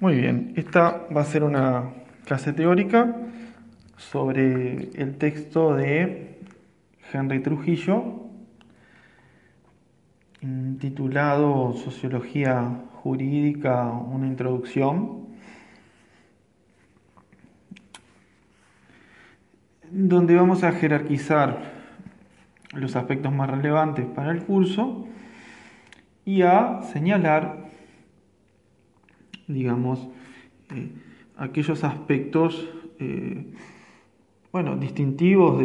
Muy bien, esta va a ser una clase teórica sobre el texto de Henry Trujillo, titulado Sociología Jurídica, una introducción, donde vamos a jerarquizar los aspectos más relevantes para el curso y a señalar digamos, eh, aquellos aspectos, eh, bueno, distintivos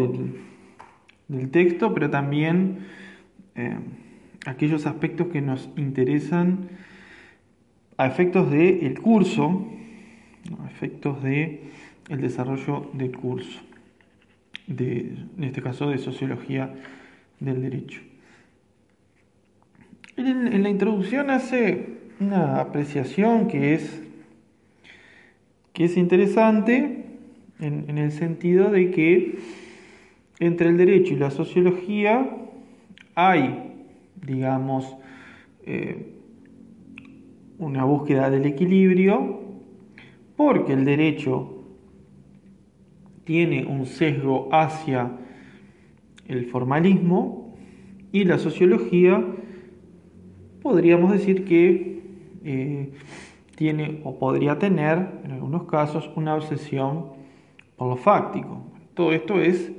del, texto, pero también eh, aquellos aspectos que nos interesan a efectos del curso, a efectos del el desarrollo del curso, de, en este caso de sociología del derecho. en la introducción hace una apreciación que es, que es interesante en, el sentido de que entre el derecho y la sociología hay, digamos, eh, una búsqueda del equilibrio, porque el derecho tiene un sesgo hacia el formalismo y la sociología podríamos decir que eh, tiene o podría tener, en algunos casos, una obsesión por lo fáctico. Todo esto es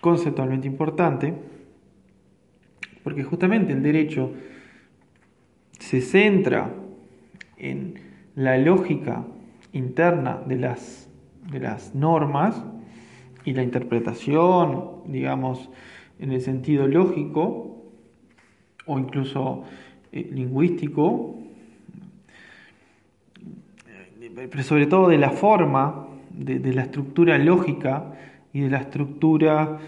conceptualmente importante porque justamente el derecho se centra en la lógica interna de las, de las normas y la interpretación, digamos, en el sentido lógico o incluso eh, lingüístico pero sobre todo de la forma, de, la estructura lógica y de la estructura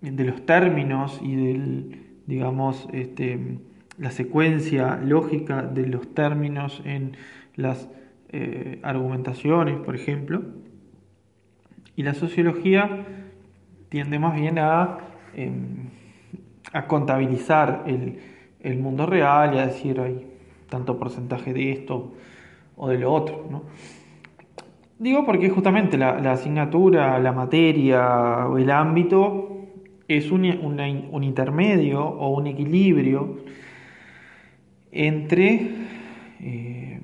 de los términos y del, digamos, este, la secuencia lógica de los términos en las eh, argumentaciones, por ejemplo. Y la sociología tiende más bien a, em, a contabilizar el, el, mundo real y a decir, hay tanto porcentaje de esto, o de lo otro. ¿no? Digo porque justamente la, asignatura, la materia o el ámbito es un, intermedio o un equilibrio entre, eh,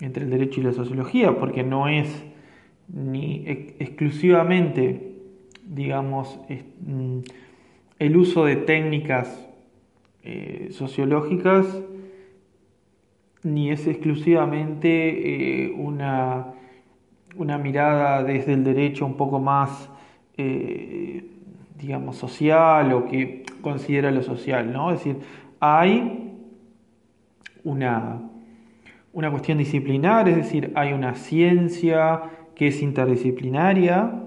entre el derecho y la sociología, porque no es ni exclusivamente, digamos, mm, el uso de técnicas eh, sociológicas ni es exclusivamente eh, una, una, mirada desde el derecho un poco más, eh, digamos, social o que considera lo social, ¿no? Es decir, hay una, una cuestión disciplinar, es decir, hay una ciencia que es interdisciplinaria,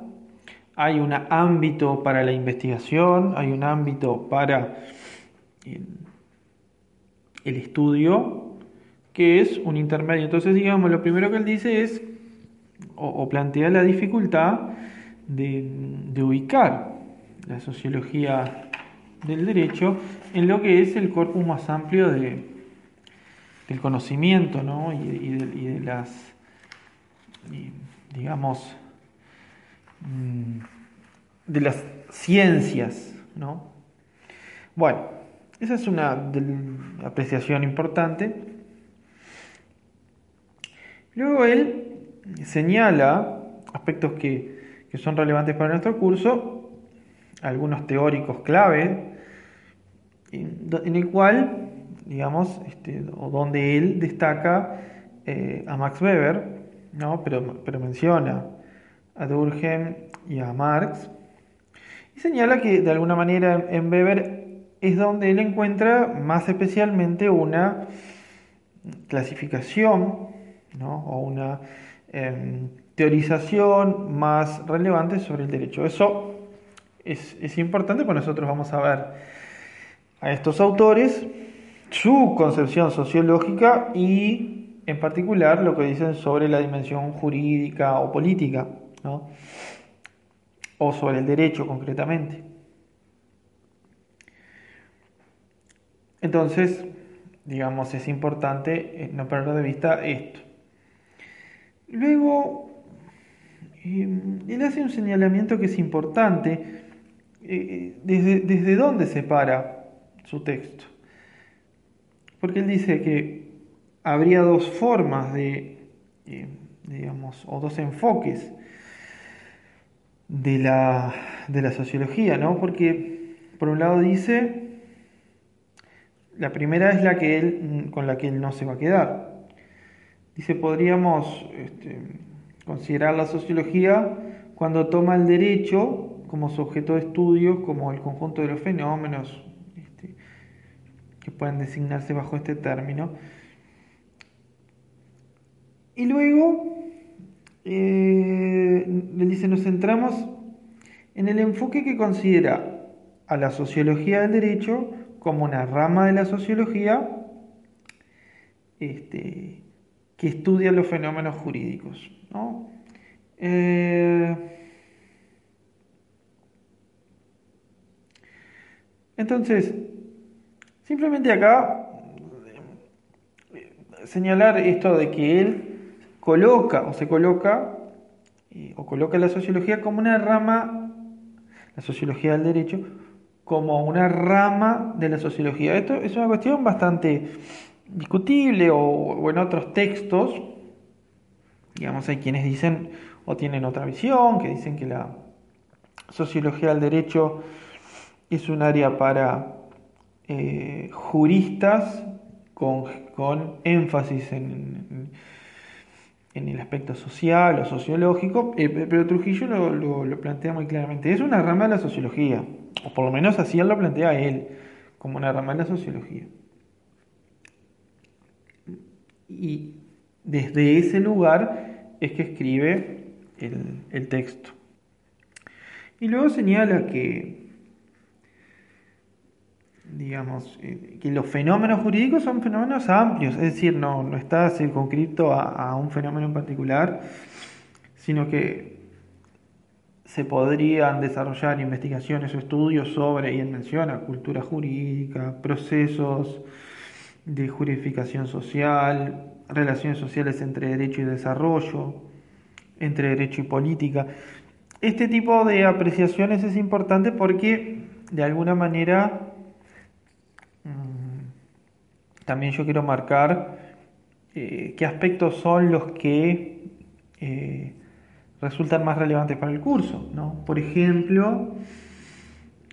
hay un ámbito para la investigación, hay un ámbito para eh, el estudio que es un intermedio. Entonces, digamos, lo primero que él dice es, o, plantea la dificultad de, ubicar la sociología del derecho en lo que es el corpus más amplio de, del conocimiento ¿no? y, de, las, digamos, mm, de las ciencias. ¿no? Bueno, esa es una apreciación importante. Luego él señala aspectos que, son relevantes para nuestro curso, algunos teóricos clave, en, el cual, digamos, este, o donde él destaca eh, a Max Weber, ¿no? pero, pero menciona a Durkheim y a Marx, y señala que de alguna manera en Weber es donde él encuentra más especialmente una clasificación o una em, teorización más relevante sobre el derecho. Eso es, importante porque nosotros vamos a ver a estos autores su concepción sociológica y en particular lo que dicen sobre la dimensión jurídica o política, o sobre el derecho concretamente. Entonces, digamos, es importante eh, no perder de vista esto. Luego, em, él hace un señalamiento que es importante. Eh, desde, ¿Desde dónde se para su texto? Porque él dice que habría dos formas de, em, digamos, o dos enfoques de la, de la sociología, ¿no? Porque por un lado dice, la primera es la que él, con la que él no se va a quedar. Dice, podríamos este, considerar la sociología cuando toma el derecho como su objeto de estudio, como el conjunto de los fenómenos este, que pueden designarse bajo este término. Y luego eh, le dice, nos centramos en el enfoque que considera a la sociología del derecho como una rama de la sociología este, que estudia los fenómenos jurídicos. Eh, entonces, simplemente acá eh, señalar esto de que él coloca o se coloca o coloca la sociología como una rama, la sociología del derecho, como una rama de la sociología. Esto es una cuestión bastante discutible o, en otros textos, digamos, hay quienes dicen o tienen otra visión, que dicen que la sociología del derecho es un área para eh, juristas con, con énfasis en en el aspecto social o sociológico, eh, pero Trujillo lo, plantea muy claramente. Es una rama de la sociología, o por lo menos así él lo plantea él, como una rama de la sociología. Y desde ese lugar es que escribe el, texto. Y luego señala que digamos, eh, que los fenómenos jurídicos son fenómenos amplios, es decir, no, no está circunscrito a, un fenómeno en particular, sino que se podrían desarrollar investigaciones o estudios sobre, y él menciona, cultura jurídica, procesos de juridificación social, relaciones sociales entre derecho y desarrollo, entre derecho y política. Este tipo de apreciaciones es importante porque de alguna manera también yo quiero marcar eh, qué aspectos son los que eh, resultan más relevantes para el curso. Por ejemplo,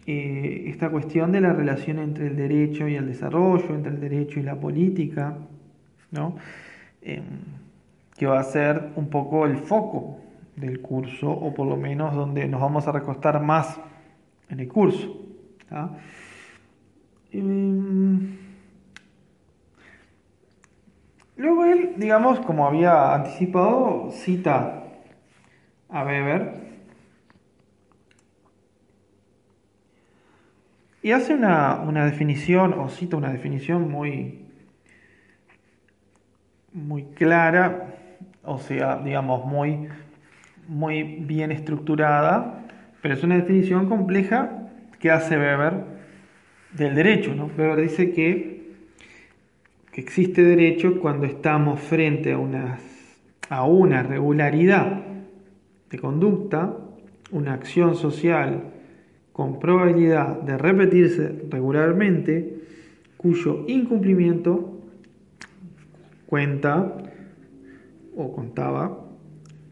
eh, esta cuestión de la relación entre el derecho y el desarrollo, entre el derecho y la política, em, que va a ser un poco el foco del curso, o por lo menos donde nos vamos a recostar más en el curso. Em, Luego él, digamos, como había anticipado, cita a Weber y hace una, definición, o cita una definición muy, muy clara, o sea, digamos, muy, muy bien estructurada, pero es una definición compleja que hace Weber del derecho. ¿no? Weber dice que que existe derecho cuando estamos frente a una, a una regularidad de conducta, una acción social con probabilidad de repetirse regularmente, cuyo incumplimiento cuenta o contaba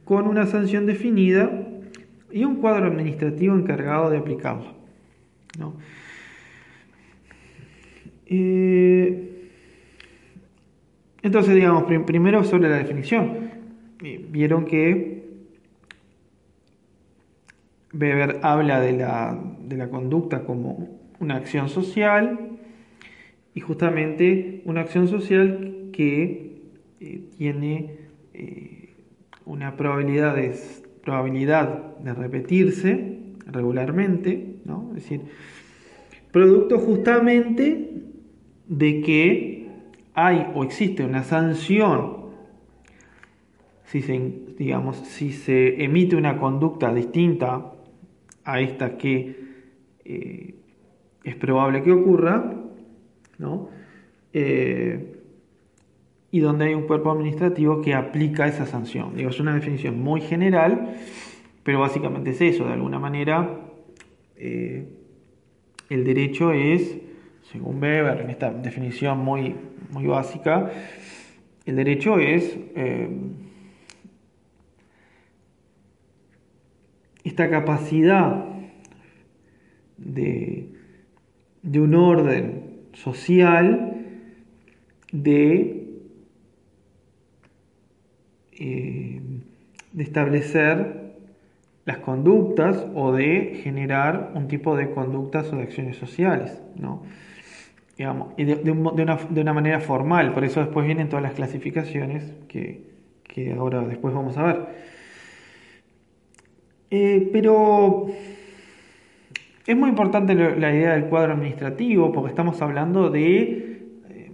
con una sanción definida y un cuadro administrativo encargado de aplicarlo. Eh, entonces, digamos, primero sobre la definición. Vieron que Weber habla de la, de la conducta como una acción social y justamente una acción social que eh, tiene eh, una probabilidad de, probabilidad de repetirse regularmente, ¿no? es decir, producto justamente de que hay o existe una sanción, si se, digamos, si se emite una conducta distinta a esta que eh, es probable que ocurra, ¿no? Eh, y donde hay un cuerpo administrativo que aplica esa sanción. Digo, es una definición muy general, pero básicamente es eso, de alguna manera eh, el derecho es, según Weber, en esta definición muy, muy básica, el derecho es esta capacidad de, de un orden social de eh, de establecer las conductas o de generar un tipo de conductas o de acciones sociales, ¿no? Digamos, y de, una, manera formal, por eso después vienen todas las clasificaciones que, ahora después vamos a ver. Eh, pero es muy importante la idea del cuadro administrativo porque estamos hablando de, eh,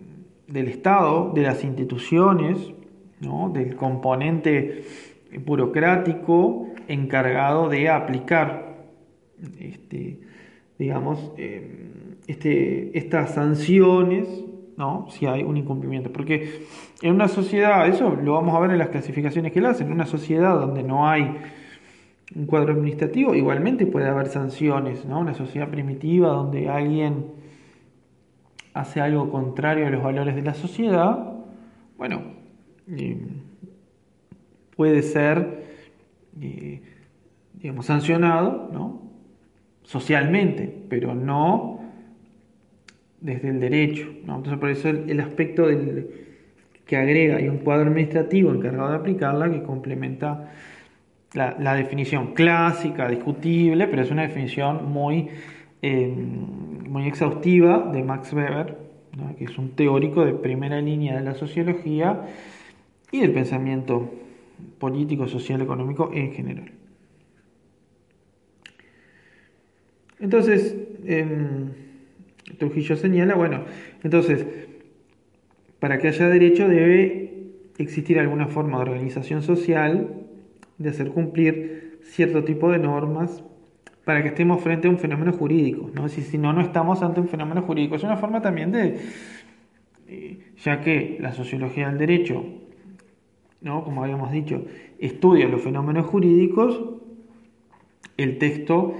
del Estado, de las instituciones, del componente burocrático encargado de aplicar este, digamos, eh, este, estas sanciones ¿no? si hay un incumplimiento. Porque en una sociedad, eso lo vamos a ver en las clasificaciones que él hace, en una sociedad donde no hay un cuadro administrativo, igualmente puede haber sanciones, ¿no? Una sociedad primitiva donde alguien hace algo contrario a los valores de la sociedad, bueno, puede ser, eh, digamos, sancionado, ¿no? Socialmente, pero no desde el derecho, ¿no? Entonces, por eso el, aspecto del, que agrega y un cuadro administrativo encargado de aplicarla que complementa la, definición clásica, discutible, pero es una definición muy, eh, muy exhaustiva de Max Weber, que es un teórico de primera línea de la sociología y del pensamiento político, social, económico en general. Entonces, em, Trujillo señala, bueno, entonces, para que haya derecho debe existir alguna forma de organización social, de hacer cumplir cierto tipo de normas para que estemos frente a un fenómeno jurídico, ¿no? Si, si no, no estamos ante un fenómeno jurídico. Es una forma también de, eh, ya que la sociología del derecho ¿no? como habíamos dicho, estudia los fenómenos jurídicos, el texto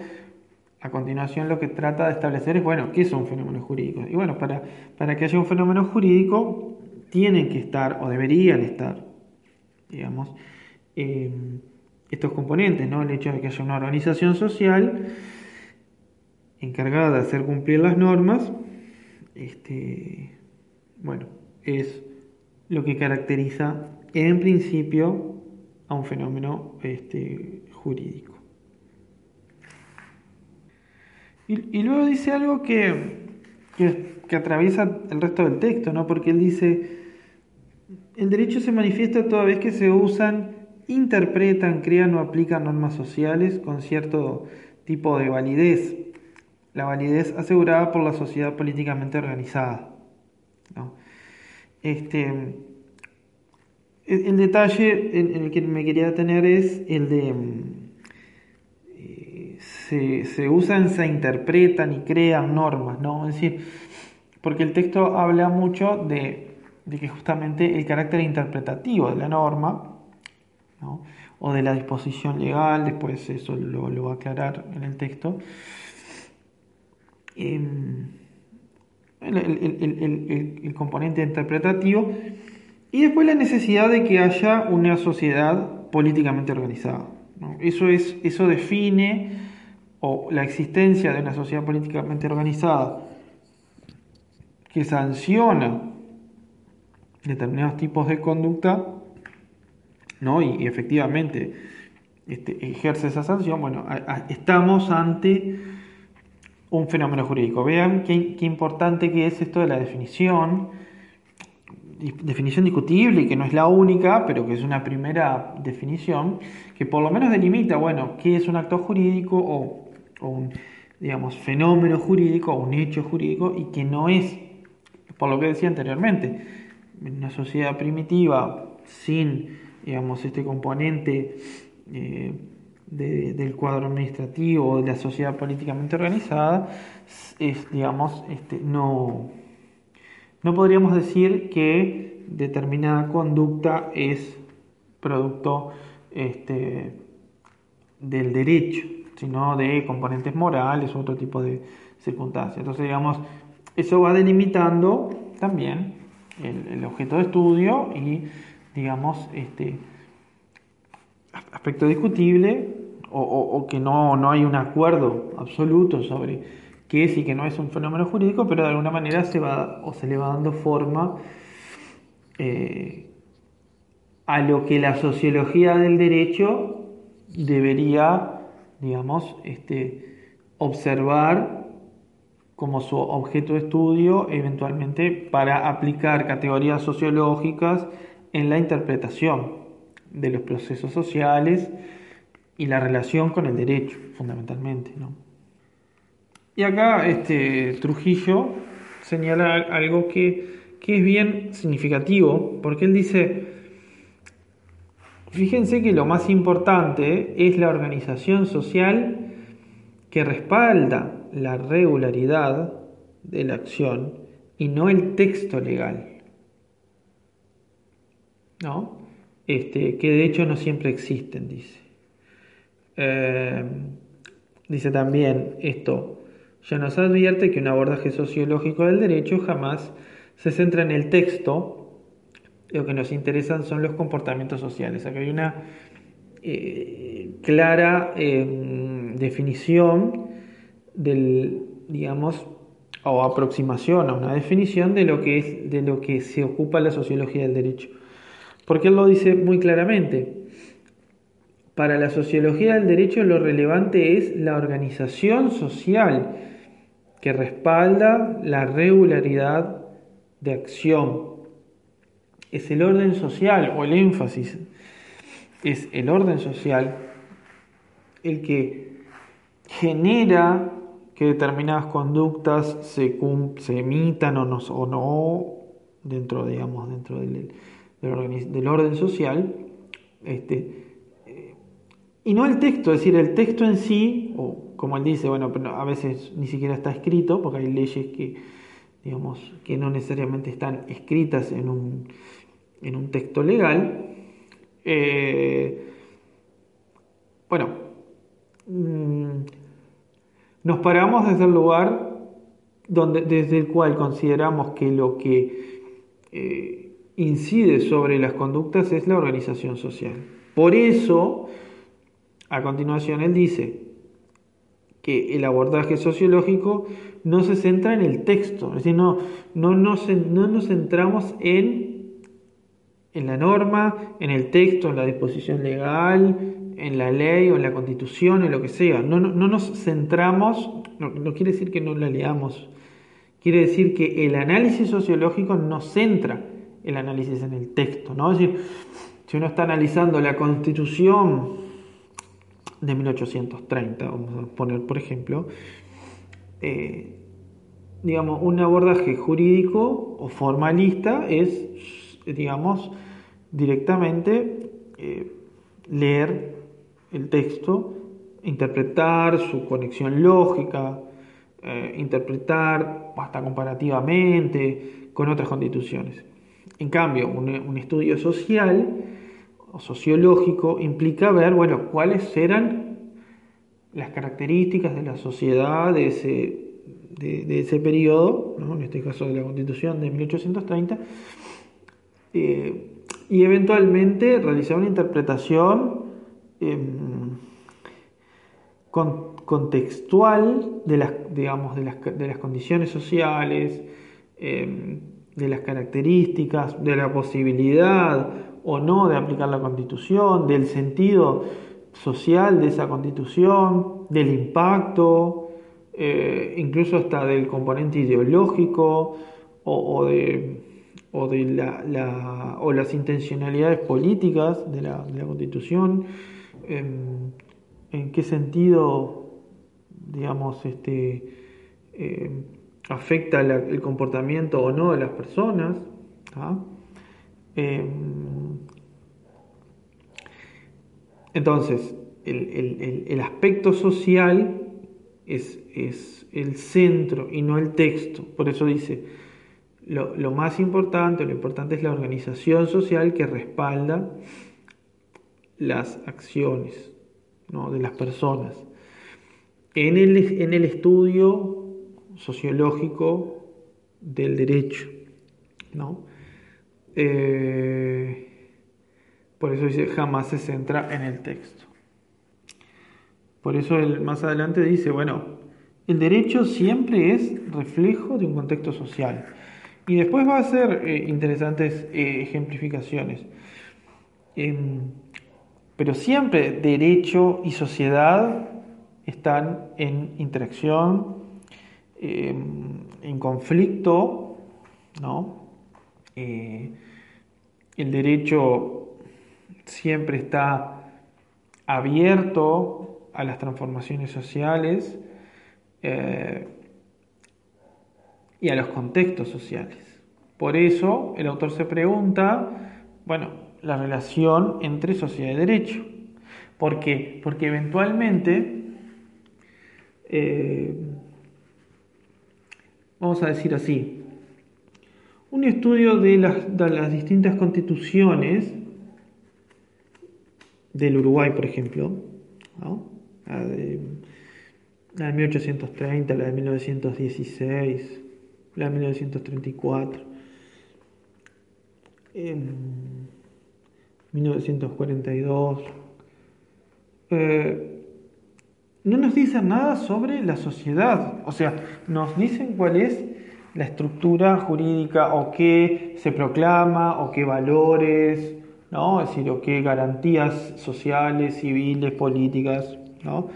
a continuación lo que trata de establecer es, bueno, ¿qué son fenómenos jurídicos? Y bueno, para, para que haya un fenómeno jurídico, tienen que estar, o deberían estar, digamos, eh, estos componentes, ¿no? El hecho de que haya una organización social encargada de hacer cumplir las normas, este, bueno, es lo que caracteriza en principio a un fenómeno este, jurídico. Y, luego dice algo que, que, atraviesa el resto del texto, ¿no? porque él dice, el derecho se manifiesta toda vez que se usan, interpretan, crean o aplican normas sociales con cierto tipo de validez, la validez asegurada por la sociedad políticamente organizada. Este, el, detalle en, el que me quería detener es el de... Mm, eh, se, usan, se interpretan y crean normas, ¿no? Es decir, porque el texto habla mucho de, que justamente el carácter interpretativo de la norma, o de la disposición legal, después eso lo, va a aclarar en el texto, em, el, componente interpretativo y después la necesidad de que haya una sociedad políticamente organizada. Eso, es, eso define o la existencia de una sociedad políticamente organizada que sanciona determinados tipos de conducta ¿no? y, efectivamente este, ejerce esa sanción, bueno, estamos ante un fenómeno jurídico. Vean qué, importante que es esto de la definición definición discutible y que no es la única, pero que es una primera definición, que por lo menos delimita, bueno, qué es un acto jurídico o, un, digamos, fenómeno jurídico o un hecho jurídico y que no es, por lo que decía anteriormente, una sociedad primitiva sin, digamos, este componente eh, del cuadro administrativo o de la sociedad políticamente organizada, es, digamos, este, no no podríamos decir que determinada conducta es producto este, del derecho, sino de componentes morales u otro tipo de circunstancias. Entonces, digamos, eso va delimitando también el, objeto de estudio y, digamos, este aspecto discutible o, que no, no, hay un acuerdo absoluto sobre qué es y qué no es un fenómeno jurídico, pero de alguna manera se va o se le va dando forma eh, a lo que la sociología del derecho debería, digamos, este, observar como su objeto de estudio, eventualmente para aplicar categorías sociológicas en la interpretación de los procesos sociales y la relación con el derecho, fundamentalmente. Y acá este, Trujillo señala algo que, que es bien significativo, porque él dice, fíjense que lo más importante es la organización social que respalda la regularidad de la acción y no el texto legal. ¿No? Este, que de hecho no siempre existen, dice. Eh, dice también esto, ya nos advierte que un abordaje sociológico del derecho jamás se centra en el texto, lo que nos interesan son los comportamientos sociales. Acá hay una eh, clara eh, definición del, digamos, o aproximación a una definición de lo que es de lo que se ocupa la sociología del derecho. Porque él lo dice muy claramente. Para la sociología del derecho lo relevante es la organización social que respalda la regularidad de acción. Es el orden social o el énfasis. Es el orden social el que genera que determinadas conductas se, se emitan o no, o no dentro, digamos, dentro del, del, orden, social, este, eh, y no el texto, es decir, el texto en sí, o como él dice, bueno, pero a veces ni siquiera está escrito, porque hay leyes que, digamos, que no necesariamente están escritas en un, en un texto legal. Eh, bueno, mm, nos paramos desde el lugar donde, desde el cual consideramos que lo que eh, incide sobre las conductas es la organización social. Por eso, a continuación, él dice que el abordaje sociológico no se centra en el texto, es decir, no, no, nos, no nos centramos en, en la norma, en el texto, en la disposición legal, en la ley o en la constitución, en lo que sea. No, no, nos centramos, no, quiere decir que no la leamos, quiere decir que el análisis sociológico no centra el análisis en el texto. ¿no? Es decir, si uno está analizando la constitución de 1830, vamos a poner por ejemplo, eh, digamos, un abordaje jurídico o formalista es, digamos, directamente eh, leer el texto, interpretar su conexión lógica, eh, interpretar hasta comparativamente con otras constituciones. En cambio, un, estudio social o sociológico implica ver, bueno, cuáles eran las características de la sociedad de ese, de, ese periodo, en este caso de la constitución de 1830, eh, y eventualmente realizar una interpretación Em, contextual de las, digamos, de las, de las condiciones sociales, em, de las características, de la posibilidad o no de aplicar la constitución, del sentido social de esa constitución, del impacto, eh, incluso hasta del componente ideológico o, de, o de la, o las intencionalidades políticas de la, de la constitución en, qué sentido, digamos, este, eh, afecta el comportamiento o no de las personas. Em, entonces, el, aspecto social es, es, el centro y no el texto. Por eso dice, lo, más importante, lo importante es la organización social que respalda las acciones de las personas. En el, en el estudio sociológico del derecho. ¿no? Eh, por eso dice, jamás se centra en el texto. Por eso él más adelante dice, bueno, el derecho siempre es reflejo de un contexto social. Y después va a hacer eh, interesantes eh, ejemplificaciones. Em, pero siempre derecho y sociedad están en interacción, em, en conflicto, ¿no? Eh, el derecho siempre está abierto a las transformaciones sociales y a los contextos sociales. Por eso el autor se pregunta, bueno, la relación entre sociedad y derecho. ¿Por qué? Porque eventualmente, eh, vamos a decir así, un estudio de las, de distintas constituciones del Uruguay, por ejemplo, la, de, la de 1830, la de 1916, la 1934, en 1942. Eh, no nos dicen nada sobre la sociedad, o sea, nos dicen cuál es la estructura jurídica o qué se proclama o qué valores, ¿no? Es decir, o qué garantías sociales, civiles, políticas, ¿no?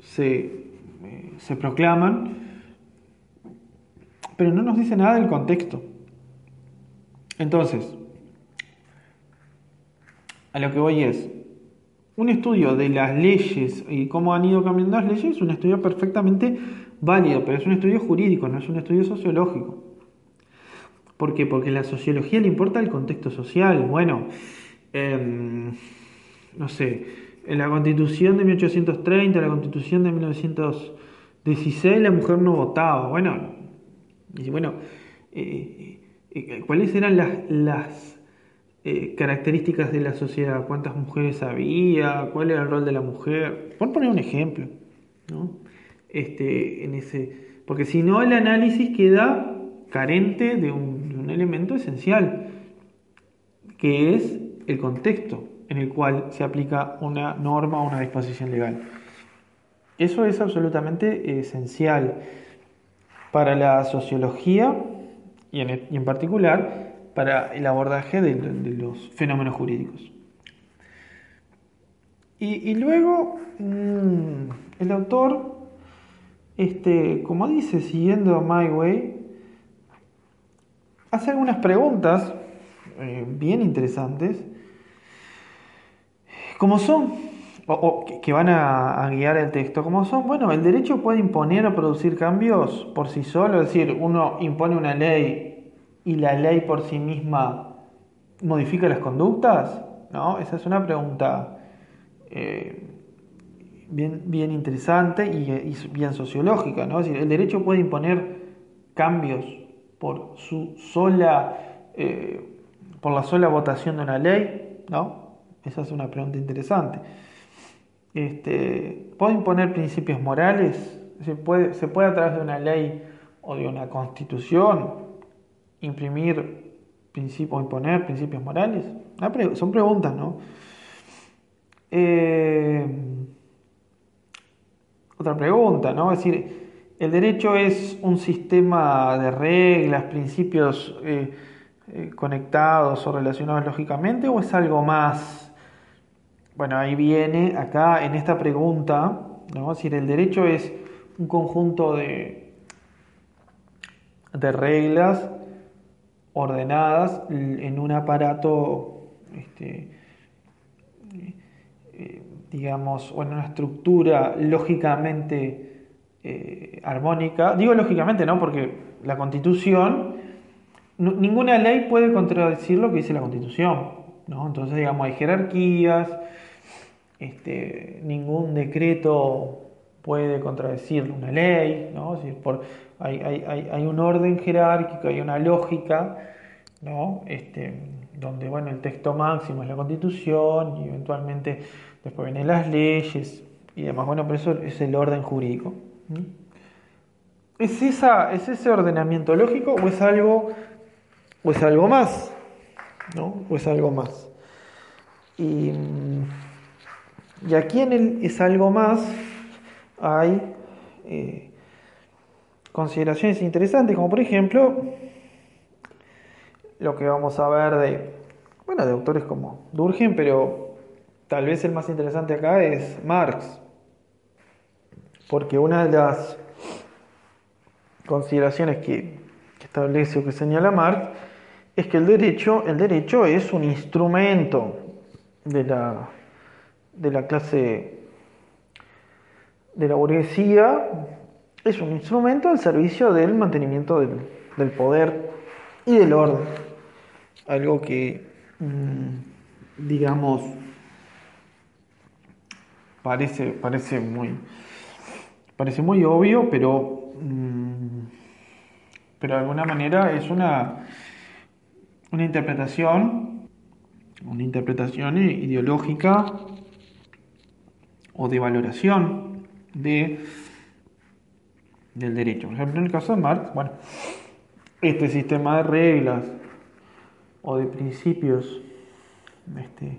se, eh, se proclaman pero no nos dice nada del contexto. Entonces, a lo que voy es, un estudio de las leyes y cómo han ido cambiando las leyes es un estudio perfectamente válido, pero es un estudio jurídico, no es un estudio sociológico. ¿Por qué? Porque a la sociología le importa el contexto social. Bueno, em, no sé, en la constitución de 1830, la constitución de 1916, la mujer no votaba. Bueno, y bueno, eh, eh, ¿cuáles eran las, eh, características de la sociedad? ¿Cuántas mujeres había? ¿Cuál era el rol de la mujer? Por poner un ejemplo, ¿no? Este, en ese, porque si no, el análisis queda carente de un, elemento esencial, que es el contexto en el cual se aplica una norma o una disposición legal. Eso es absolutamente esencial para la sociología y en, particular para el abordaje de, los fenómenos jurídicos. Y, luego mm, el autor, este, como dice, siguiendo a My Way, hace algunas preguntas eh, bien interesantes, como son o, que van a, guiar el texto, como son, bueno, el derecho puede imponer o producir cambios por sí solo, es decir, uno impone una ley y la ley por sí misma modifica las conductas, ¿no? Esa es una pregunta eh, bien, bien interesante y, bien sociológica, ¿no? Es decir, el derecho puede imponer cambios por su sola, eh, por la sola votación de una ley, ¿no? Esa es una pregunta interesante. Este, ¿Puede imponer principios morales? ¿Se puede, ¿Se puede a través de una ley o de una constitución imprimir principios imponer principios morales? son preguntas, ¿no? Eh, otra pregunta, ¿no? Es decir, ¿el derecho es un sistema de reglas, principios eh, eh, conectados o relacionados lógicamente o es algo más? Bueno, ahí viene, acá en esta pregunta, ¿no? si el derecho es un conjunto de, de reglas ordenadas en un aparato, este, eh, digamos, o en una estructura lógicamente eh, armónica. Digo lógicamente, ¿no? Porque la constitución, ninguna ley puede contradecir lo que dice la constitución, ¿no? Entonces, digamos, hay jerarquías, este, ningún decreto puede contradecir una ley, ¿no? por, hay, un orden jerárquico, hay una lógica, ¿no? Este, donde bueno, el texto máximo es la constitución y eventualmente después vienen las leyes y demás. Bueno, pero eso es el orden jurídico. ¿Es, esa, ¿Es ese ordenamiento lógico o es algo, o es algo más? ¿No? ¿O es algo más? Y, y aquí en el es algo más hay eh, consideraciones interesantes, como por ejemplo lo que vamos a ver de, bueno, de autores como Durgen, pero tal vez el más interesante acá es Marx, porque una de las consideraciones que, establece o que señala Marx es que el derecho, el derecho es un instrumento de la, de la clase de la burguesía, es un instrumento al servicio del mantenimiento del, poder y del orden. Algo que, mm, digamos, parece, parece, muy, parece muy obvio, pero, mm, pero de alguna manera es una, una interpretación, una interpretación ideológica o de valoración de, del derecho. Por ejemplo, en el caso de Marx, bueno, este sistema de reglas o de principios este,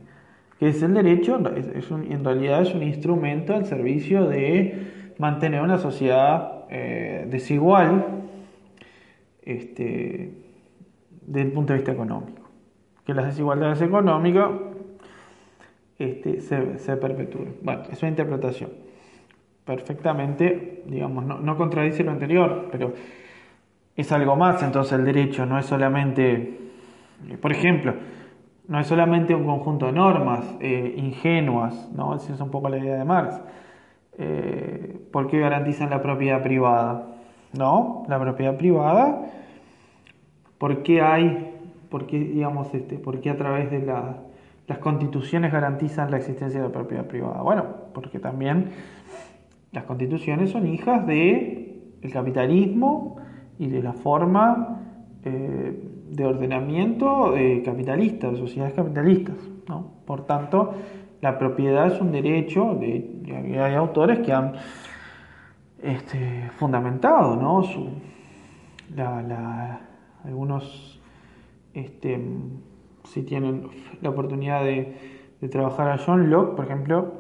que es el derecho, es, en realidad es un instrumento al servicio de mantener una sociedad eh, desigual este, desde el punto de vista económico. Que las desigualdades económicas este, se, se perpetúen. Bueno, es una interpretación. Perfectamente, digamos, no, no contradice lo anterior, pero es algo más entonces el derecho, no es solamente, por ejemplo, no es solamente un conjunto de normas eh, ingenuas, ¿no? Esa es un poco la idea de Marx. Eh, ¿Por qué garantizan la propiedad privada? ¿No? La propiedad privada, ¿por qué hay, por qué, digamos, este, por qué a través de las constituciones garantizan la existencia de la propiedad privada? Bueno, porque también las constituciones son hijas de el capitalismo y de la forma eh, de ordenamiento eh, capitalista, de sociedades capitalistas. ¿no? Por tanto, la propiedad es un derecho, de, hay autores que han este, fundamentado ¿no? Su, algunos, este, si tienen la oportunidad de, trabajar a John Locke, por ejemplo,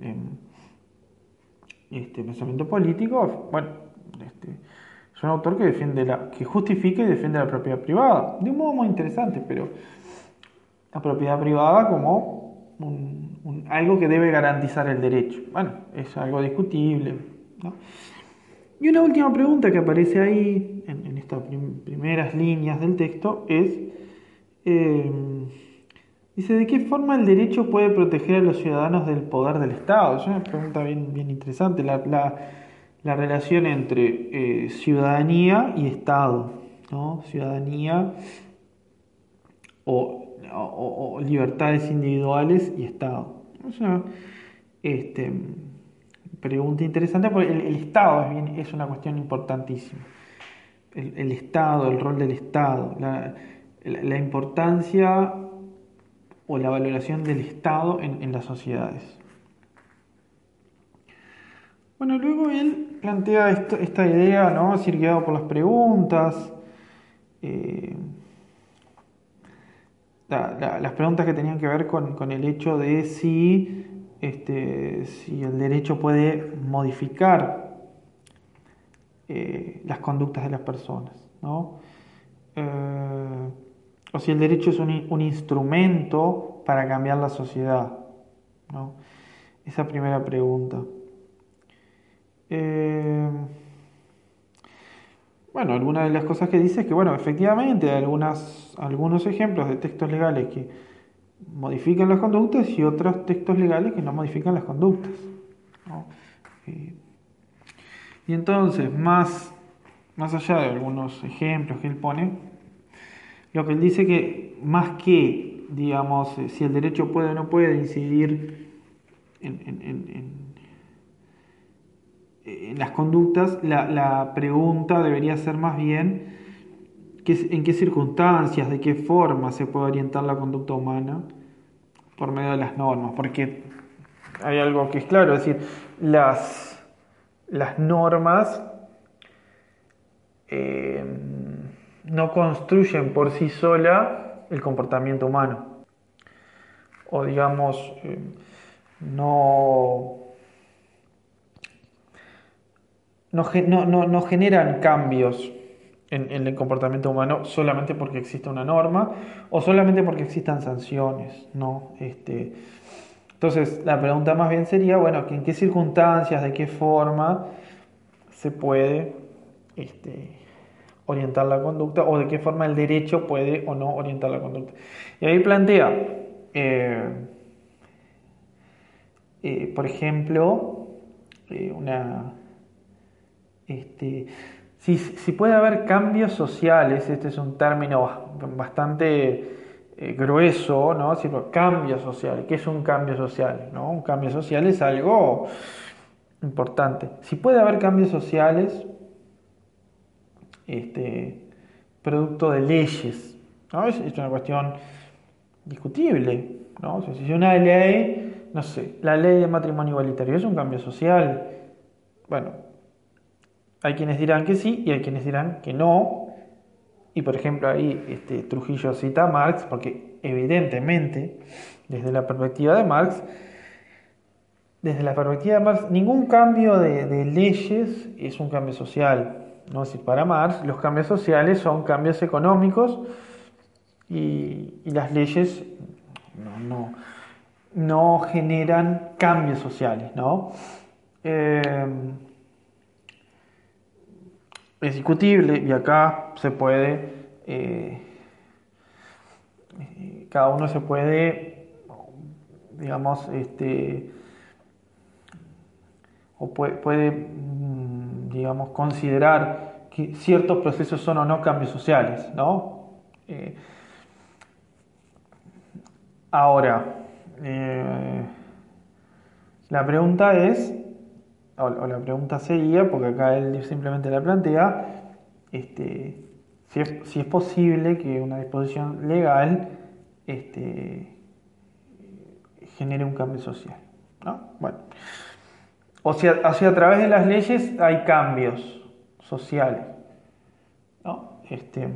en este pensamiento político, bueno, este, es un autor que defiende la, que justifica y defiende la propiedad privada, de un modo muy interesante, pero la propiedad privada como algo que debe garantizar el derecho. Bueno, es algo discutible. Y una última pregunta que aparece ahí, en, estas primeras líneas del texto, es, eh, dice, ¿de qué forma el derecho puede proteger a los ciudadanos del poder del Estado? Es una pregunta bien, bien interesante. la, la relación entre eh, ciudadanía y Estado, ¿no? ciudadanía o, libertades individuales y Estado. Es una este, pregunta interesante porque el, Estado es, bien, es, una cuestión importantísima. El, Estado, el rol del Estado, la, importancia o la valoración del Estado en las sociedades. Bueno, luego él plantea esta idea, ¿no? Guiado por las preguntas. Eh, las preguntas que tenían que ver con, el hecho de si, este, si el derecho puede modificar eh, las conductas de las personas, ¿no? Eh, o si el derecho es un, un, instrumento para cambiar la sociedad, ¿no? Esa primera pregunta. Eh, bueno, algunas de las cosas que dice es que, bueno, efectivamente hay algunas, algunos ejemplos de textos legales que modifican las conductas y otros textos legales que no modifican las conductas. Eh, y entonces, más, más allá de algunos ejemplos que él pone, lo que él dice que más que, digamos, eh, si el derecho puede o no puede incidir en en las conductas, la, pregunta debería ser más bien en qué circunstancias, de qué forma se puede orientar la conducta humana por medio de las normas, porque hay algo que es claro, es decir, las, las normas eh, no construyen por sí sola el comportamiento humano, o digamos, eh, no no, generan cambios en, el comportamiento humano solamente porque existe una norma o solamente porque existan sanciones, ¿no? Este, entonces, la pregunta más bien sería, bueno, ¿en qué circunstancias, de qué forma se puede este, orientar la conducta o de qué forma el derecho puede o no orientar la conducta? Y ahí plantea, eh, eh, por ejemplo, eh, una, este, si, puede haber cambios sociales, este es un término bastante grueso, ¿no? cambio social, ¿qué es un cambio social? ¿no? Un cambio social es algo importante. Si puede haber cambios sociales, este, producto de leyes, es, una cuestión discutible. ¿no? si una ley, no sé, la ley de matrimonio igualitario es un cambio social, bueno, hay quienes dirán que sí y hay quienes dirán que no. Y por ejemplo ahí este, Trujillo cita a Marx porque evidentemente desde la perspectiva de Marx, desde la perspectiva de Marx, ningún cambio de, leyes es un cambio social. ¿No? Es para Marx los cambios sociales son cambios económicos y, las leyes no, no, generan cambios sociales. ¿no? Eh, es discutible y acá se puede, eh, cada uno se puede, digamos, este, o puede, mm, digamos, considerar que ciertos procesos son o no cambios sociales, ¿no? Eh, ahora, eh, la pregunta es, o, la pregunta seguía, porque acá él simplemente la plantea, este, si, es, posible que una disposición legal este, genere un cambio social. ¿no? Bueno. O sea, a través de las leyes hay cambios sociales. ¿no? Este,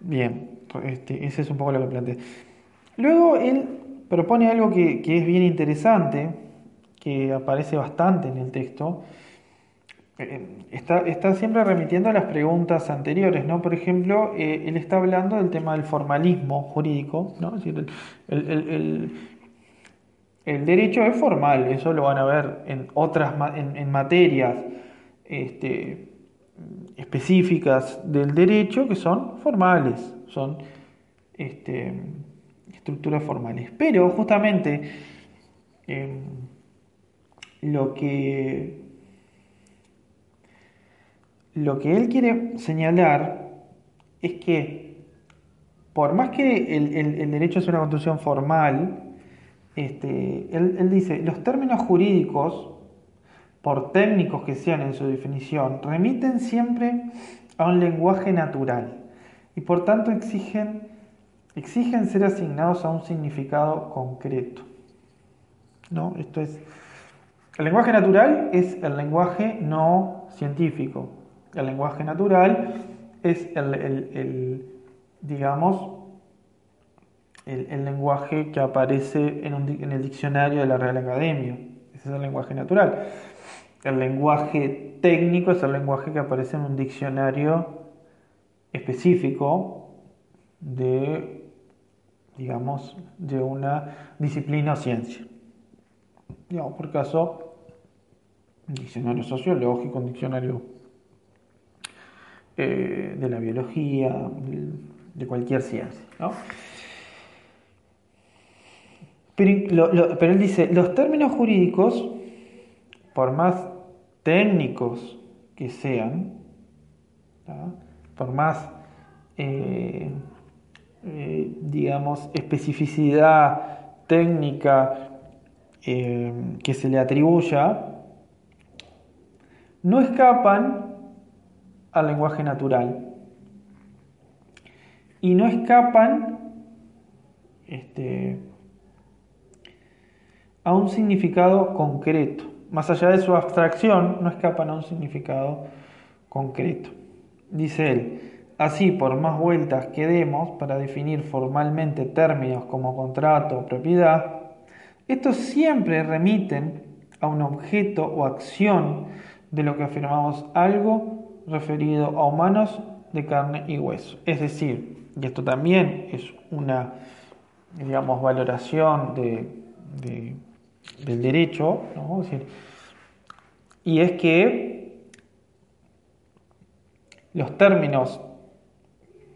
bien, este, es un poco lo que planteé. Luego él propone algo que, es bien interesante, que aparece bastante en el texto. Eh, está, siempre remitiendo a las preguntas anteriores, ¿no? Por ejemplo, eh, él está hablando del tema del formalismo jurídico, ¿no? el, derecho es formal, eso lo van a ver en otras en, materias este, específicas del derecho que son formales, son este, estructuras formales. Pero justamente em, lo que lo que él quiere señalar es que por más que el, derecho es una construcción formal, este, él, él, dice, los términos jurídicos, por técnicos que sean en su definición, remiten siempre a un lenguaje natural y por tanto exigen exigen ser asignados a un significado concreto. ¿No? Esto es. El lenguaje natural es el lenguaje no científico. El lenguaje natural es el, digamos, el, lenguaje que aparece en, en, el diccionario de la Real Academia. Ese es el lenguaje natural. El lenguaje técnico es el lenguaje que aparece en un diccionario específico de digamos, de una disciplina o ciencia. Digamos, por caso, un diccionario sociológico, un diccionario eh, de la biología, de, cualquier ciencia. Pero, él dice, los términos jurídicos, por más técnicos que sean, por más eh, eh, digamos, especificidad técnica que se le atribuya, no escapan al lenguaje natural y no escapan este, a un significado concreto. Más allá de su abstracción, no escapan a un significado concreto. Dice él, así por más vueltas que demos para definir formalmente términos como contrato o propiedad, estos siempre remiten a un objeto o acción de lo que afirmamos algo referido a humanos de carne y hueso. Es decir, y esto también es una, digamos, valoración de, del derecho, y es que los términos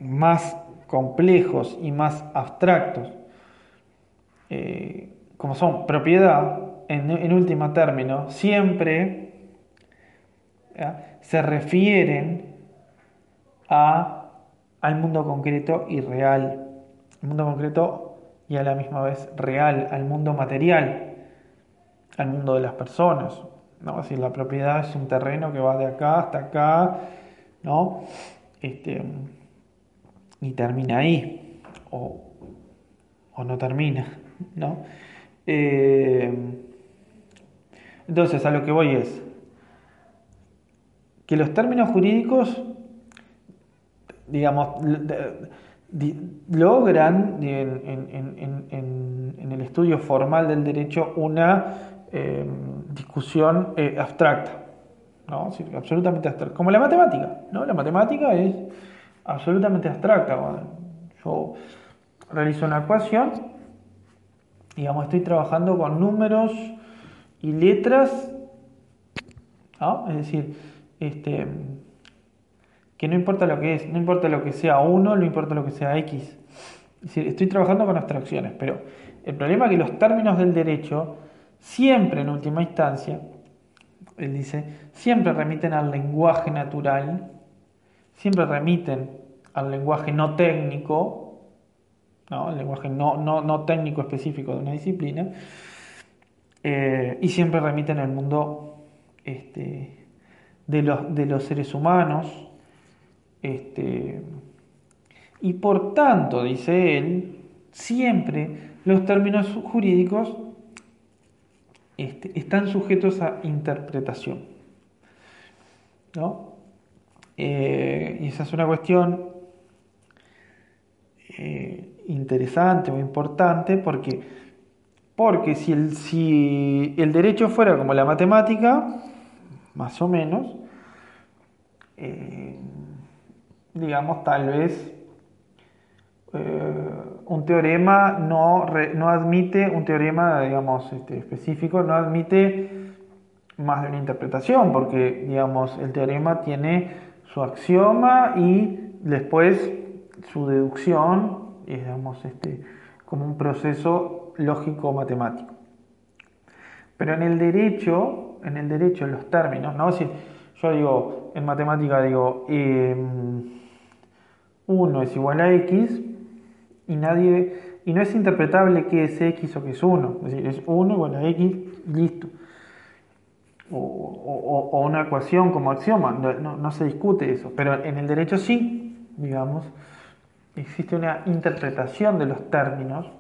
más complejos y más abstractos, eh, como son propiedad, en, en último término, siempre se refieren a, al mundo concreto y real, al mundo concreto y a la misma vez real, al mundo material, al mundo de las personas. ¿no? Decir, la propiedad es un terreno que va de acá hasta acá, ¿no? Este, y termina ahí, o, no termina, ¿no? Eh, entonces, a lo que voy es que los términos jurídicos, digamos, logran en, el estudio formal del derecho una em, discusión eh, abstracta, ¿no? absolutamente abstracta, como la matemática, ¿no? La matemática es absolutamente abstracta. yo realizo una ecuación, digamos, estoy trabajando con números y letras, ¿no? es decir, este, que no importa lo que es, no importa lo que sea 1, no importa lo que sea x. estoy trabajando con abstracciones, pero el problema es que los términos del derecho, siempre en última instancia, él dice, siempre remiten al lenguaje natural, siempre remiten al lenguaje no técnico, ¿no? el lenguaje no, no, técnico específico de una disciplina, eh, y siempre remiten al mundo este, de los, de los seres humanos, este, y por tanto, dice él, siempre los términos jurídicos este, están sujetos a interpretación. ¿no? Eh, y esa es una cuestión eh, interesante o importante porque, porque si, el, si el derecho fuera como la matemática, más o menos, eh, digamos, tal vez eh, un teorema no, no, admite, un teorema, digamos, este, específico, no admite más de una interpretación, porque, digamos, el teorema tiene su axioma y después su deducción, digamos, este, como un proceso lógico-matemático. Pero en el derecho, en el derecho, en los términos, ¿no? Si yo digo, en matemática digo, em, 1 es igual a x y nadie y no es interpretable que es x o que es 1, es decir, es 1 igual a x, listo. O, una ecuación como axioma, no, se discute eso, pero en el derecho sí, digamos, existe una interpretación de los términos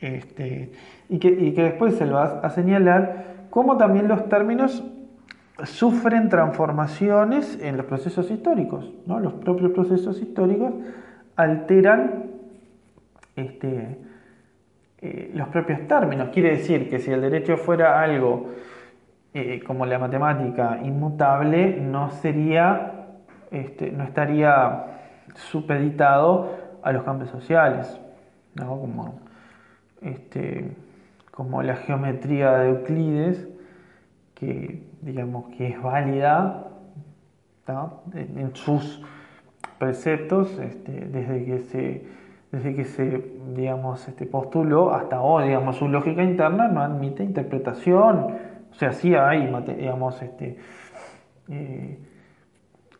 este, y, que, y que después se lo va a señalar cómo también los términos sufren transformaciones en los procesos históricos. ¿no? Los propios procesos históricos alteran este, eh, los propios términos. Quiere decir que si el derecho fuera algo eh, como la matemática inmutable, no sería, este, no estaría supeditado a los cambios sociales, como, este, como la geometría de Euclides, que digamos que es válida en sus preceptos este, desde que se desde que se digamos este postuló hasta hoy digamos su lógica interna no admite interpretación. O sea sí hay digamos este eh,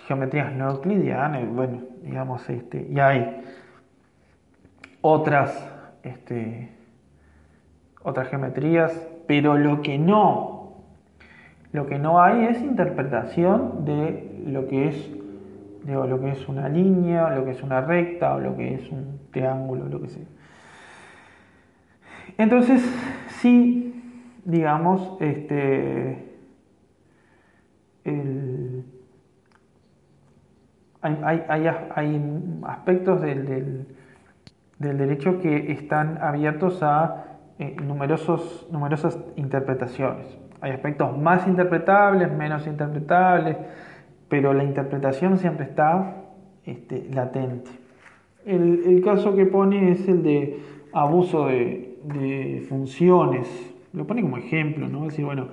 geometrías no euclidianas bueno digamos este y hay otras este otras geometrías, pero lo que no, lo que no hay es interpretación de lo que es, digo, lo que es una línea, lo que es una recta, o lo que es un triángulo, lo que sea. Entonces, sí, digamos, este, hay, aspectos del, derecho que están abiertos a eh, numerosos, numerosas interpretaciones. Hay aspectos más interpretables, menos interpretables, pero la interpretación siempre está este, latente. El, caso que pone es el de abuso de, de funciones. Lo pone como ejemplo, ¿no? Es decir, bueno,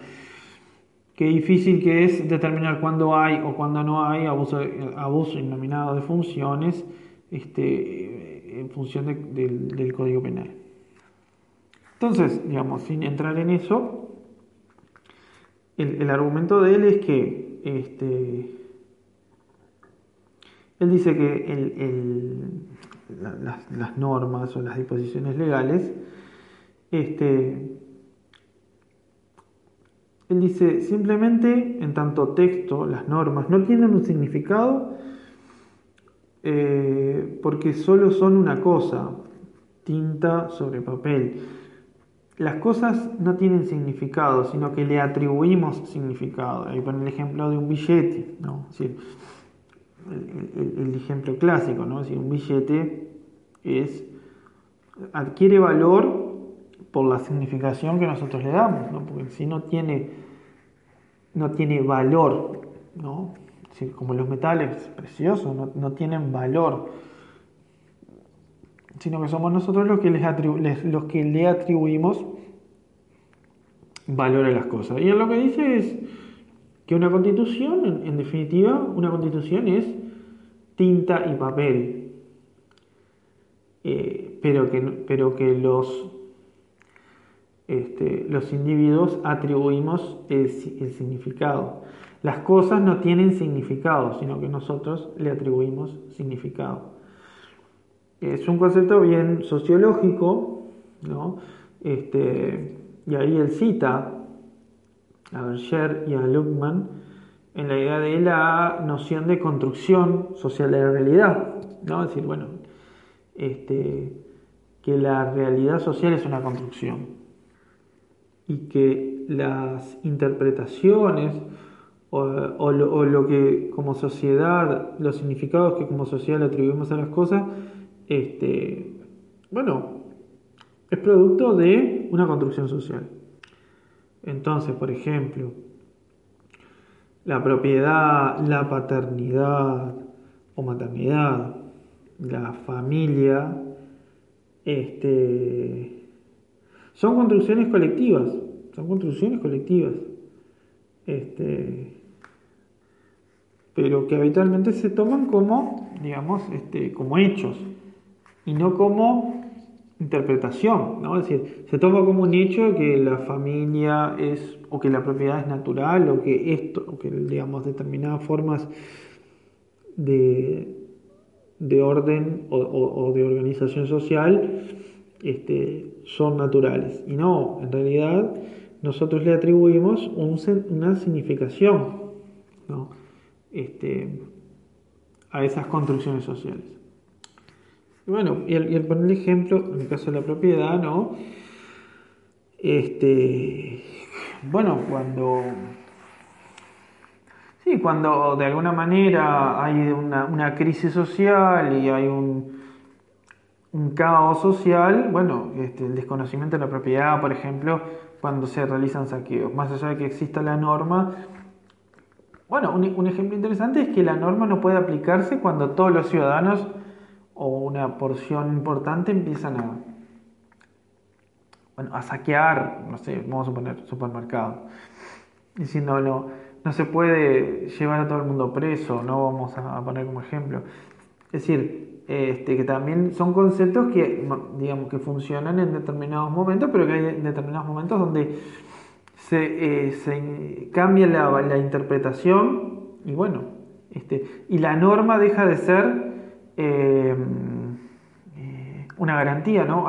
qué difícil que es determinar cuándo hay o cuándo no hay abuso, abuso innominado de funciones este, en función del, Código Penal. Entonces, digamos, sin entrar en eso, el, argumento de él es que este, él dice que las, normas o las disposiciones legales este, él dice, simplemente en tanto texto, las normas no tienen un significado eh, porque solo son una cosa, tinta sobre papel. Las cosas no tienen significado, sino que le atribuimos significado. Ahí pone el ejemplo de un billete, ¿no? el, ejemplo clásico, ¿no? un billete es, adquiere valor por la significación que nosotros le damos, ¿no? porque si no tiene, no tiene valor, ¿no? como los metales preciosos, no, tienen valor, sino que somos nosotros los que, les los que le atribuimos valor a las cosas. Y él lo que dice es que una constitución, en, definitiva, una constitución es tinta y papel, eh, pero, que, pero que los este, los individuos atribuimos el, significado. Las cosas no tienen significado, sino que nosotros le atribuimos significado. Es un concepto bien sociológico, ¿no? Este, y ahí él cita a Berger y a Luckman en la idea de la noción de construcción social de la realidad, ¿no? Es decir, bueno, este, que la realidad social es una construcción y que las interpretaciones o, lo, que como sociedad, los significados que como sociedad le atribuimos a las cosas, este, bueno, es producto de una construcción social. Entonces, por ejemplo, la propiedad, la paternidad o maternidad, la familia, este, son construcciones colectivas, son construcciones colectivas. Este, pero que habitualmente se toman como, digamos, este, como hechos y no como interpretación, ¿no? Es decir, se toma como un hecho que la familia es, o que la propiedad es natural, o que esto, o que, digamos, determinadas formas de, de orden o de organización social este, son naturales. Y no, en realidad nosotros le atribuimos una significación este, a esas construcciones sociales. Y bueno, y el, poner el ejemplo, en el caso de la propiedad, ¿no? Este, bueno, cuando Sí, cuando de alguna manera hay una, una, crisis social y hay un, un caos social, bueno, este, el desconocimiento de la propiedad, por ejemplo, cuando se realizan saqueos, más allá de que exista la norma. Bueno, un, ejemplo interesante es que la norma no puede aplicarse cuando todos los ciudadanos o una porción importante empiezan a, bueno, a saquear, no sé, vamos a poner supermercados. Diciendo, no, no se puede llevar a todo el mundo preso, no vamos a poner como ejemplo. Es decir, este, que también son conceptos que, digamos, que funcionan en determinados momentos, pero que hay determinados momentos donde se, eh, cambia la, interpretación y bueno, este, y la norma deja de ser una garantía, ¿no?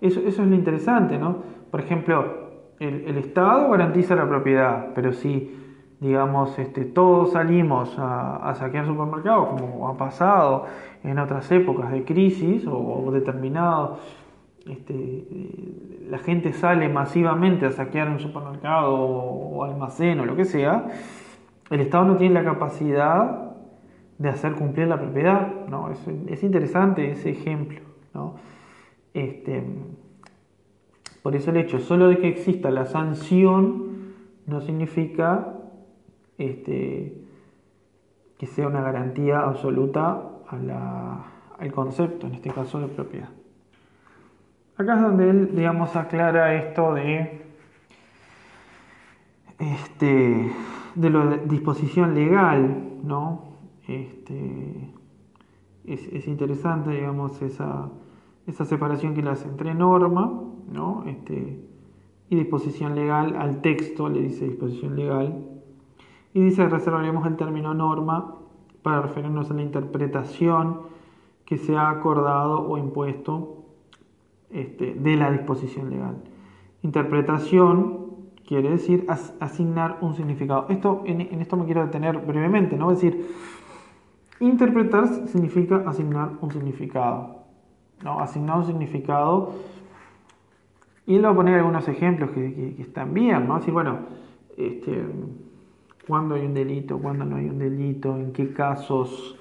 eso, eso es lo interesante, ¿no? Por ejemplo, el, Estado garantiza la propiedad, pero si, digamos, este, todos salimos a, saquear supermercados, como ha pasado en otras épocas de crisis o, o determinados este, la gente sale masivamente a saquear un supermercado o almacén o lo que sea, el Estado no tiene la capacidad de hacer cumplir la propiedad. ¿no? Es, interesante ese ejemplo. Este, por eso el hecho solo de que exista la sanción no significa este, que sea una garantía absoluta al concepto, en este caso de propiedad. Acá es donde él, digamos, aclara esto de, este, de la disposición legal, ¿no? Este, es, interesante, digamos, esa, esa separación que le hace entre norma, ¿no? Este, y disposición legal al texto, le dice disposición legal, y dice reservaremos el término norma para referirnos a la interpretación que se ha acordado o impuesto este, de la disposición legal. Interpretación quiere decir asignar un significado. Esto, en, esto me quiero detener brevemente, ¿no? Es decir, interpretar significa asignar un significado. ¿no? Asignar un significado. Y le voy a poner algunos ejemplos que, están bien, ¿no? Decir, bueno, este, hay un delito, cuándo no hay un delito, en qué casos.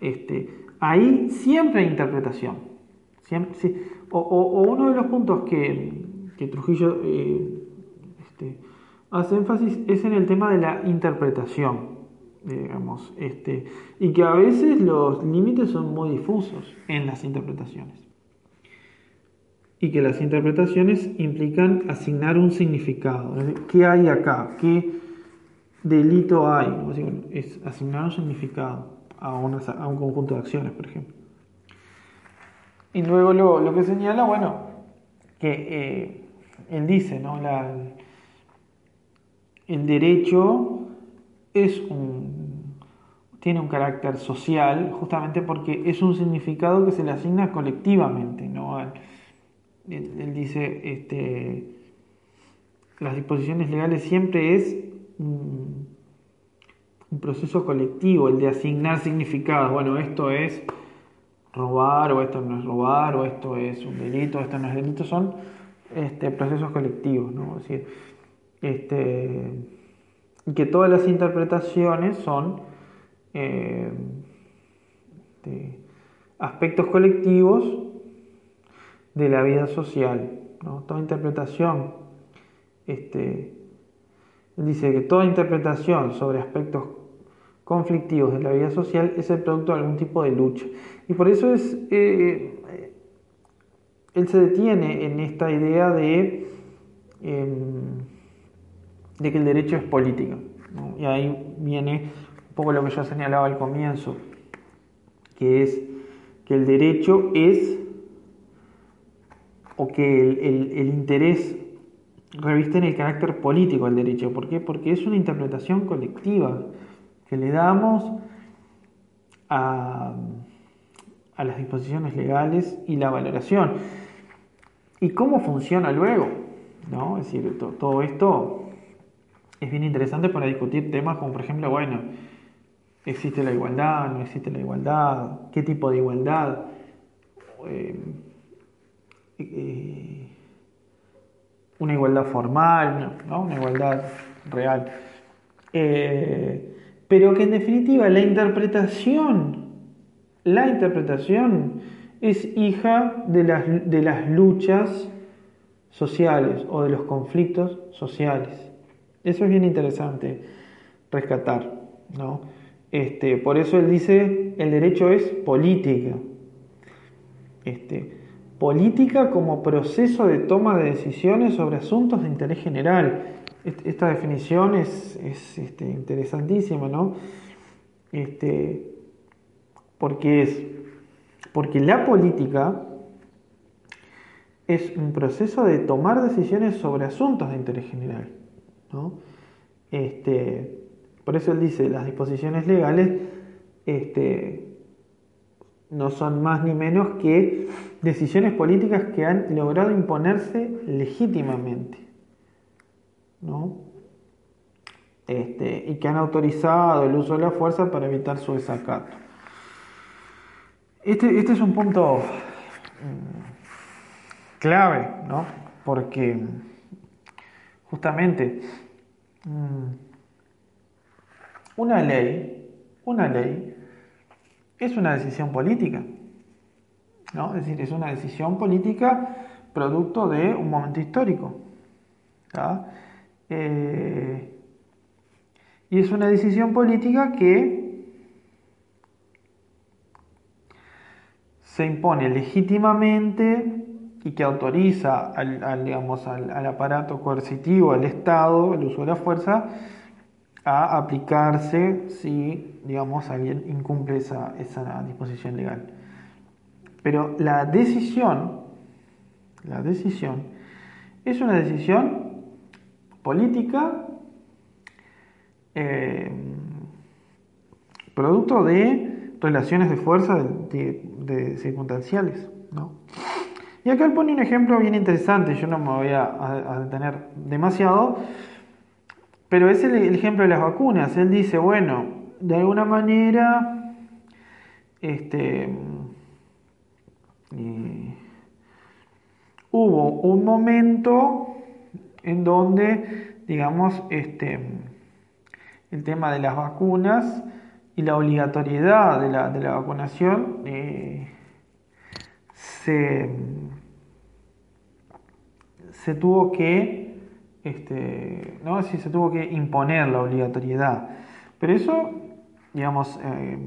Este, ahí siempre hay interpretación. Siempre, sí o, uno de los puntos que, Trujillo eh, este, hace énfasis es en el tema de la interpretación, digamos, este, y que a veces los límites son muy difusos en las interpretaciones. Y que las interpretaciones implican asignar un significado. ¿Qué hay acá? ¿Qué delito hay? Es asignar un significado a, a un conjunto de acciones, por ejemplo. Y luego lo, que señala, bueno, que eh, él dice, ¿no? El derecho es un, tiene un carácter social justamente porque es un significado que se le asigna colectivamente, ¿no? Él, dice, este, las disposiciones legales siempre es un, proceso colectivo, el de asignar significados. Bueno, esto es robar o esto no es robar o esto es un delito, esto no es delito, son este, procesos colectivos, ¿no? Es este, que todas las interpretaciones son eh, aspectos colectivos de la vida social, ¿no? Toda interpretación, este, dice que toda interpretación sobre aspectos conflictivos de la vida social es el producto de algún tipo de lucha. Y por eso es, eh, él se detiene en esta idea de, em, de que el derecho es política. Y ahí viene un poco lo que yo señalaba al comienzo, que es que el derecho es, o que el, interés reviste en el carácter político del derecho. ¿Por qué? Porque es una interpretación colectiva que le damos a, las disposiciones legales y la valoración. ¿Y cómo funciona luego? ¿No? Es decir, todo esto es bien interesante para discutir temas como, por ejemplo, bueno, ¿existe la igualdad? ¿No existe la igualdad? ¿Qué tipo de igualdad? Eh, eh, una igualdad formal, ¿no? una igualdad real. Eh, pero que en definitiva la interpretación, la interpretación es hija de las, de las luchas sociales o de los conflictos sociales. Eso es bien interesante rescatar. ¿no? Este, por eso él dice, el derecho es política. Este, política como proceso de toma de decisiones sobre asuntos de interés general esta definición es, este, interesantísima, ¿no? Este, porque es porque la política es un proceso de tomar decisiones sobre asuntos de interés general. Este, por eso él dice, las disposiciones legales este, no son más ni menos que decisiones políticas que han logrado imponerse legítimamente. Este, y que han autorizado el uso de la fuerza para evitar su desacato. Este, es un punto mm, clave. Porque justamente una ley, una ley es una decisión política. ¿no? Es decir, es una decisión política producto de un momento histórico. Eh, y es una decisión política que se impone legítimamente y que autoriza al, digamos, al, aparato coercitivo, al Estado, el uso de la fuerza, a aplicarse si, digamos, alguien incumple esa, esa disposición legal. Pero la decisión, la decisión, es una decisión política eh, producto de relaciones de fuerza de, circunstanciales. ¿no? Y acá él pone un ejemplo bien interesante, yo no me voy a detener demasiado, pero es el, ejemplo de las vacunas. Él dice, bueno, de alguna manera, este, hubo un momento en donde, digamos, este, el tema de las vacunas y la obligatoriedad de la, de la vacunación eh, se, se tuvo que este, ¿no? si se tuvo que imponer la obligatoriedad. Pero eso, digamos, eh,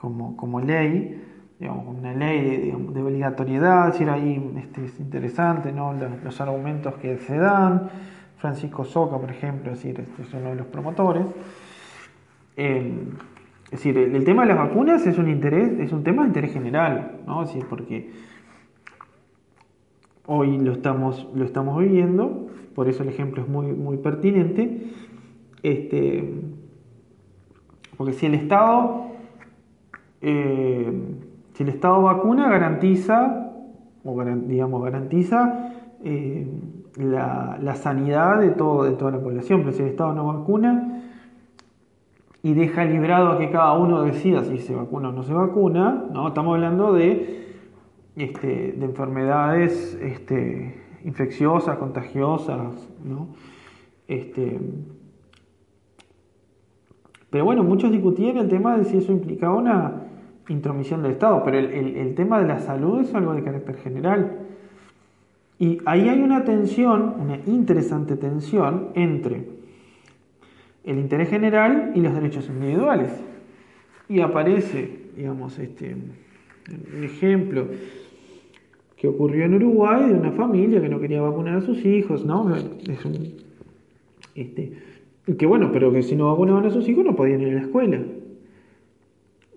como, como, ley, digamos, una ley de, obligatoriedad, decir, ahí este, es interesante ¿no? los, argumentos que se dan. Francisco Soca, por ejemplo, es, decir, este es uno de los promotores. Eh, es decir, el, tema de las vacunas es un interés, es un tema de interés general, ¿no? Es porque hoy lo estamos, lo estamos viviendo, por eso el ejemplo es muy, muy pertinente. Este, porque si el Estado, eh, si el Estado vacuna, garantiza, o digamos, garantiza eh, la, sanidad de, todo, de toda la población, pero si el Estado no vacuna y deja librado a que cada uno decida si se vacuna o no se vacuna, ¿no? estamos hablando de, este, de enfermedades este, infecciosas, contagiosas, ¿no? Este, pero bueno, muchos discutían el tema de si eso implicaba una intromisión del Estado, pero el, tema de la salud es algo de carácter general. Y ahí hay una tensión, una interesante tensión entre el interés general y los derechos individuales. Y aparece, digamos, este un ejemplo que ocurrió en Uruguay de una familia que no quería vacunar a sus hijos, ¿no? Es un, este, que bueno, pero que si no vacunaban a sus hijos no podían ir a la escuela,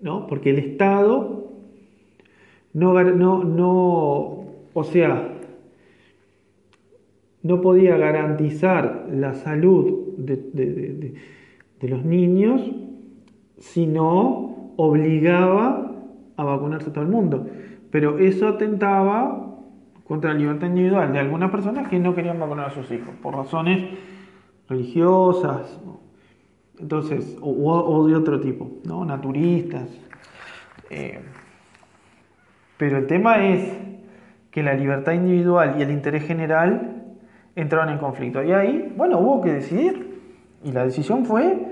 ¿no? Porque el Estado no, no, no o sea, no podía garantizar la salud de, de, de los niños si no obligaba a vacunarse a todo el mundo. Pero eso atentaba contra la libertad individual de algunas personas que no querían vacunar a sus hijos por razones religiosas, entonces, o, de otro tipo, ¿no? naturistas. Eh, pero el tema es que la libertad individual y el interés general entraron en conflicto. Y ahí, bueno, hubo que decidir. Y la decisión fue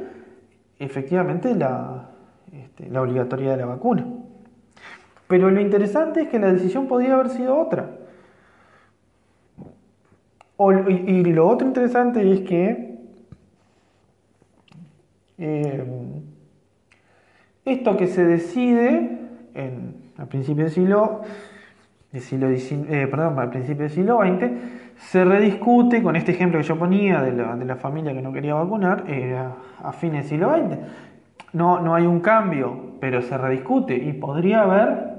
efectivamente la, este, la obligatoriedad de la vacuna. Pero lo interesante es que la decisión podía haber sido otra. y, lo otro interesante es que eh, esto que se decide en, a principios del siglo, siglo eh, perdón, al principio del siglo XX, se rediscute con este ejemplo que yo ponía de la, familia que no quería vacunar eh, a, fines del siglo XX. No, no hay un cambio, pero se rediscute y podría haber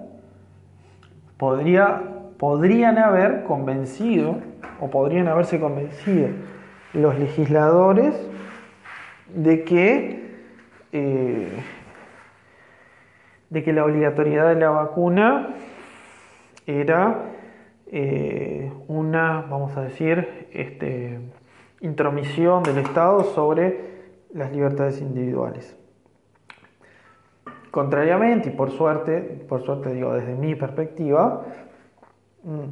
podría, podrían haber convencido o podrían haberse convencido los legisladores de que, eh, de que la obligatoriedad de la vacuna era eh, una, vamos a decir, este, intromisión del Estado sobre las libertades individuales. Contrariamente, y por suerte, por suerte digo desde mi perspectiva, mm,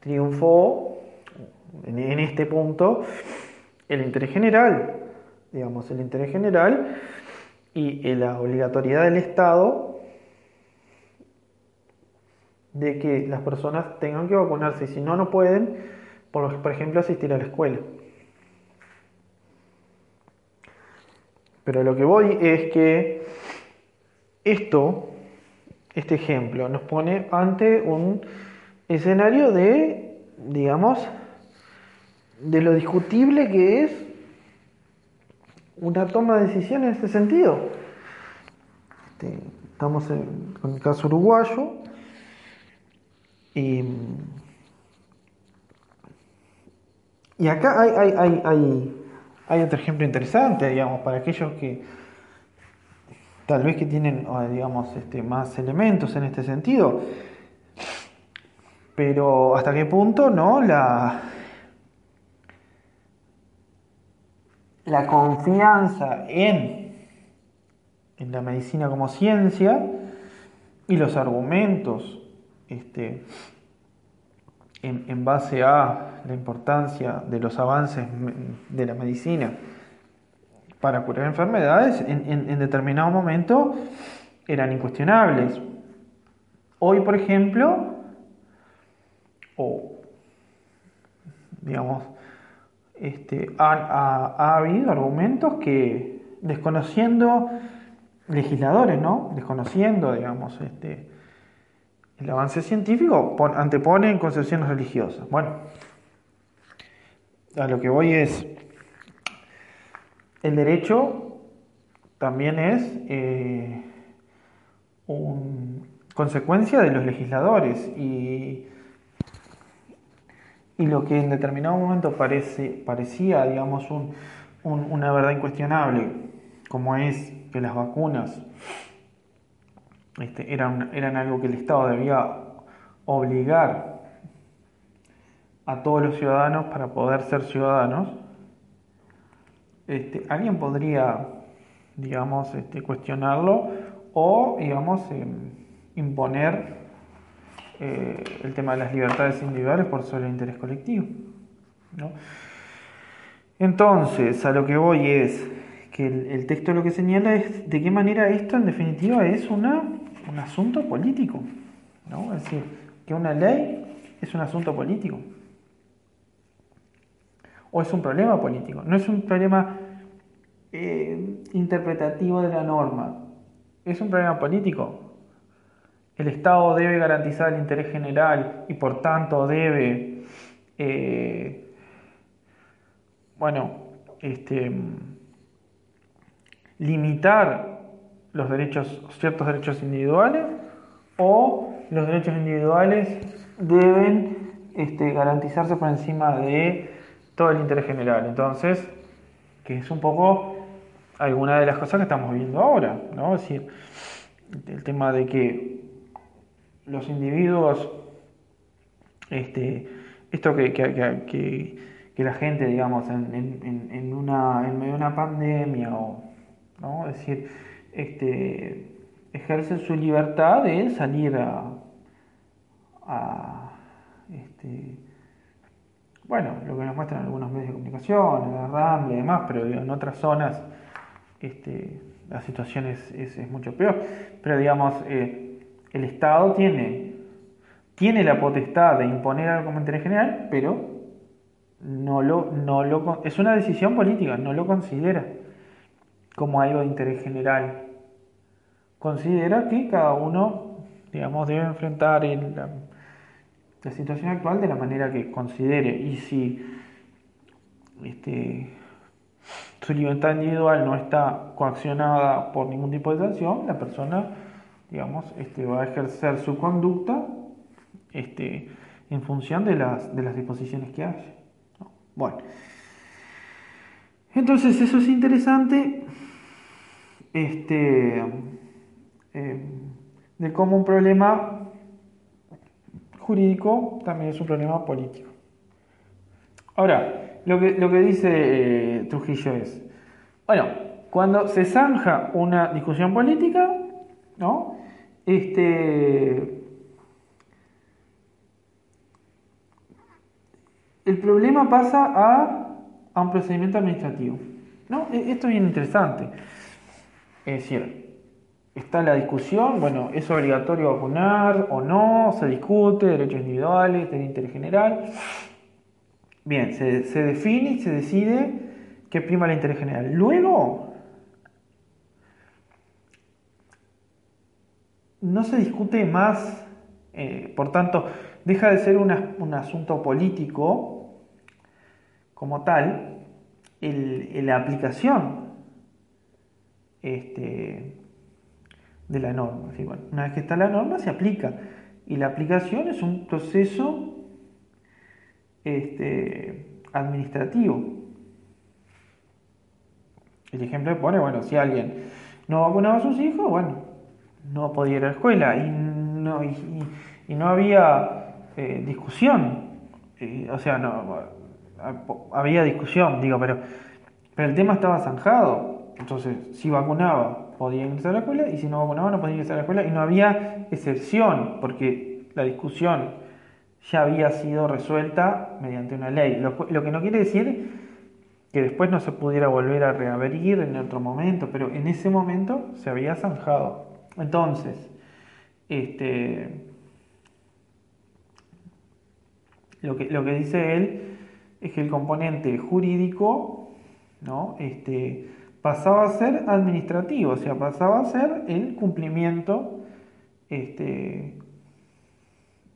triunfó en este punto el interés general, digamos, el interés general y la obligatoriedad del Estado de que las personas tengan que vacunarse y si no, no pueden, por, por ejemplo, asistir a la escuela. Pero lo que voy es que esto, este ejemplo, nos pone ante un escenario de, digamos, de lo discutible que es una toma de decisión en este sentido. Este, estamos en, con el caso uruguayo y, y acá hay, hay, hay, hay, hay otro ejemplo interesante, digamos, para aquellos que tal vez que tienen, digamos, este, más elementos en este sentido. Pero hasta qué punto, ¿no? La, confianza en, en la medicina como ciencia y los argumentos este, en, base a la importancia de los avances de la medicina para curar enfermedades, en, determinado momento eran incuestionables. Hoy, por ejemplo, o digamos, este, ha, habido argumentos que, desconociendo legisladores, ¿no? Desconociendo, digamos, este, el avance científico, anteponen concepciones religiosas. Bueno, a lo que voy es, el derecho también es eh, consecuencia de los legisladores y lo que en determinado momento parece, parecía, digamos, una verdad incuestionable, como es que las vacunas este, eran algo que el Estado debía obligar a todos los ciudadanos para poder ser ciudadanos, este, alguien podría, digamos, este, cuestionarlo o, digamos, em, imponer eh, el tema de las libertades individuales por sobre el interés colectivo. Entonces, a lo que voy es que el, texto lo que señala es de qué manera esto en definitiva es una, un asunto político. ¿no? Es decir, que una ley es un asunto político. O es un problema político. No es un problema eh, interpretativo de la norma. Es un problema político el Estado debe garantizar el interés general y por tanto debe, eh, bueno, este, limitar los derechos, ciertos derechos individuales o los derechos individuales deben este, garantizarse por encima de todo el interés general. Entonces, que es un poco alguna de las cosas que estamos viendo ahora, ¿no? Es decir, el tema de que los individuos, este, esto que, que, la gente, digamos, en, en, una, en medio de una pandemia, o, ¿no? es decir, este, ejercen su libertad de salir a, a este, bueno, lo que nos muestran algunos medios de comunicación, en la RAM y demás, pero en otras zonas este, la situación es, es, mucho peor. Pero digamos, eh, el Estado tiene, tiene la potestad de imponer algo como interés general, pero no lo, no lo, es una decisión política, no lo considera como algo de interés general. Considera que cada uno, digamos, debe enfrentar la, la, situación actual de la manera que considere. Y si este, su libertad individual no está coaccionada por ningún tipo de sanción, la persona digamos, este, va a ejercer su conducta este, en función de las, de las disposiciones que haya. Bueno, entonces eso es interesante. Este, eh, de cómo un problema jurídico también es un problema político. Ahora, lo que, lo que dice eh, Trujillo es, bueno, cuando se zanja una discusión política, ¿no? Este, el problema pasa a, a un procedimiento administrativo. ¿no? E, esto es bien interesante. Es decir, está la discusión, bueno, ¿es obligatorio vacunar o no? Se discute, derechos individuales, de interés general. Bien, se, se define y se decide que prima el interés general. Luego, no se discute más, eh, por tanto, deja de ser un asunto político como tal, el, la aplicación este, de la norma. una vez que está la norma, se aplica. Y la aplicación es un proceso este, administrativo. El ejemplo pone, bueno, si alguien no vacunaba a sus hijos, bueno, no podía ir a la escuela y no, y, no había eh, discusión. Eh, o sea, no, había discusión, digo, pero, pero el tema estaba zanjado. Entonces, si vacunaba, podía ingresar a la escuela y si no vacunaba, no podía ingresar a la escuela y no había excepción, porque la discusión ya había sido resuelta mediante una ley. Lo, lo que no quiere decir que después no se pudiera volver a reabrir en otro momento, pero en ese momento se había zanjado. Entonces, este, lo, que, lo que dice él es que el componente jurídico ¿no? este, pasaba a ser administrativo, o sea, pasaba a ser el cumplimiento este,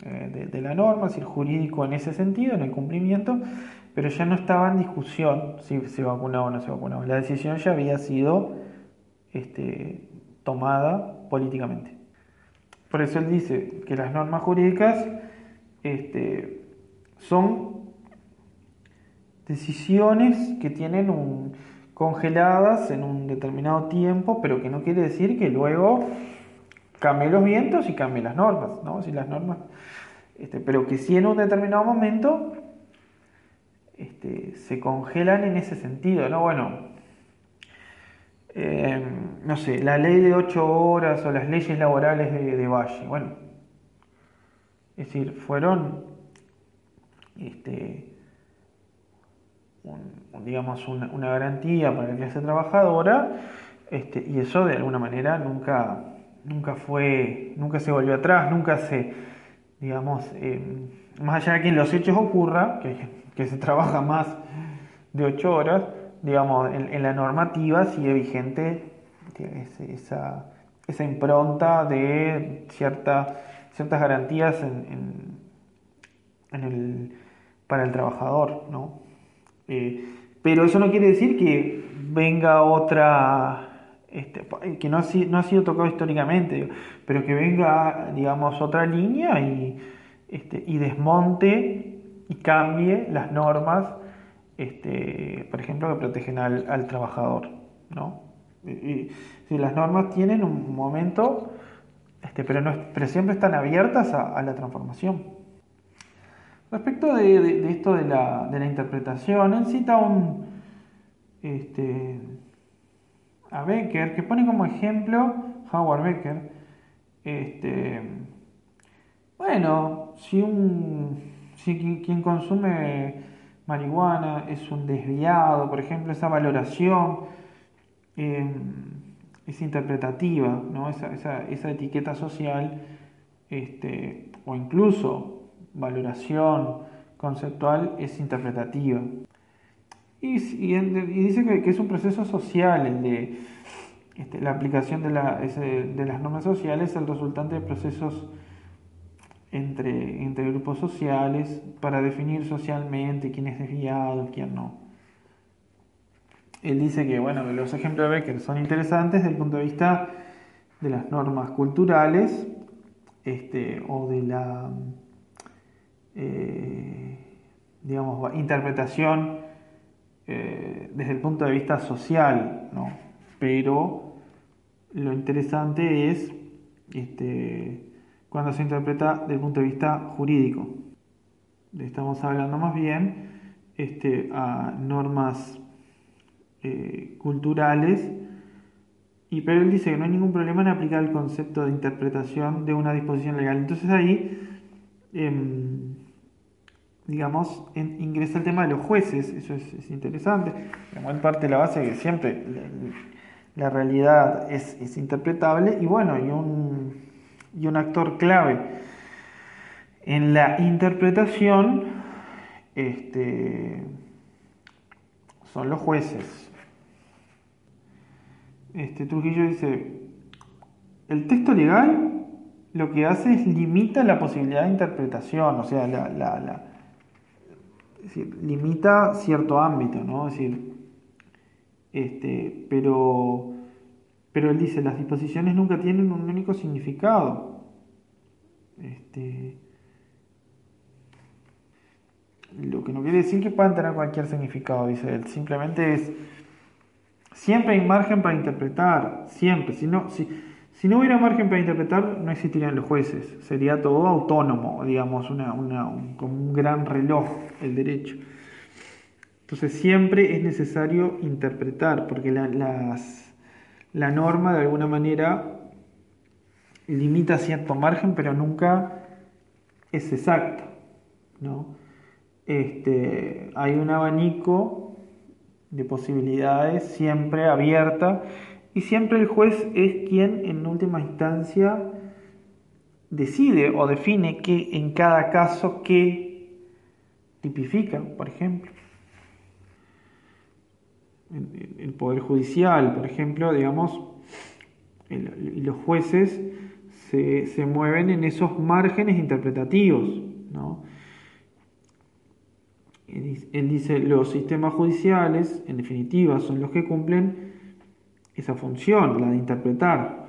eh, de, la norma, es decir, jurídico en ese sentido, en el cumplimiento, pero ya no estaba en discusión si se vacunaba o no se vacunaba. La decisión ya había sido este, tomada políticamente. Por eso él dice que las normas jurídicas este, son decisiones que tienen un, congeladas en un determinado tiempo, pero que no quiere decir que luego cambie los vientos y cambie las normas, ¿no? Si las normas, este, pero que si en un determinado momento este, se congelan en ese sentido, ¿no? Bueno, eh, no sé, la ley de ocho horas o las leyes laborales de, Valle, bueno, es decir, fueron, este, digamos, una, garantía para la clase trabajadora, este, y eso de alguna manera nunca, nunca fue, nunca se volvió atrás, nunca se, digamos, eh, más allá de que en los hechos ocurra, que que se trabaja más de 8 horas, digamos, en, la normativa sigue vigente esa, esa impronta de cierta, ciertas garantías en, en, el, para el trabajador, ¿no? Eh, pero eso no quiere decir que venga otra, este, que no ha, no ha sido tocado históricamente, pero que venga, digamos, otra línea y, este, y desmonte y cambie las normas, este, por ejemplo, que protegen al, trabajador. ¿no? Si las normas tienen un momento, este, pero, no, pero siempre están abiertas a, la transformación. Respecto de, esto de la, interpretación, él cita un, este, a Becker, que pone como ejemplo Howard Becker, este, bueno, si un si quien consume marihuana es un desviado, por ejemplo, esa valoración em, es interpretativa, ¿no? esa, etiqueta social, este, o incluso valoración conceptual es interpretativa. Y, dice que, es un proceso social el de este, la aplicación de, las normas sociales, el resultante de procesos entre, entre grupos sociales para definir socialmente quién es desviado, quién no. Él dice que, bueno, los ejemplos de Becker son interesantes desde el punto de vista de las normas culturales este, o de la, eh, digamos, interpretación eh, desde el punto de vista social, ¿no? Pero lo interesante es este, cuando se interpreta desde el punto de vista jurídico. Estamos hablando más bien este, a normas eh, culturales, y pero él dice que no hay ningún problema en aplicar el concepto de interpretación de una disposición legal. Entonces ahí, em, digamos, ingresa el tema de los jueces, eso es, interesante, en parte la base que siempre la, realidad es, interpretable, y bueno, y un, y un actor clave en la interpretación este, son los jueces. Este, Trujillo dice, el texto legal lo que hace es limita la posibilidad de interpretación, o sea, la, limita cierto ámbito, ¿no? Es decir, este, pero, pero él dice, las disposiciones nunca tienen un único significado. Este, lo que no quiere decir que puedan tener cualquier significado, dice él. Simplemente es. Siempre hay margen para interpretar, siempre. Si no, si, si no hubiera margen para interpretar, no existirían los jueces. Sería todo autónomo, digamos, una, un, como un gran reloj el derecho. Entonces siempre es necesario interpretar, porque la, norma de alguna manera limita cierto margen, pero nunca es exacto. ¿no? este, hay un abanico de posibilidades siempre abierta y siempre el juez es quien en última instancia decide o define que en cada caso qué tipifica, por ejemplo. El Poder Judicial, por ejemplo, digamos, los jueces se, se, mueven en esos márgenes interpretativos, ¿no? Él dice, los sistemas judiciales, en definitiva, son los que cumplen esa función, la de interpretar.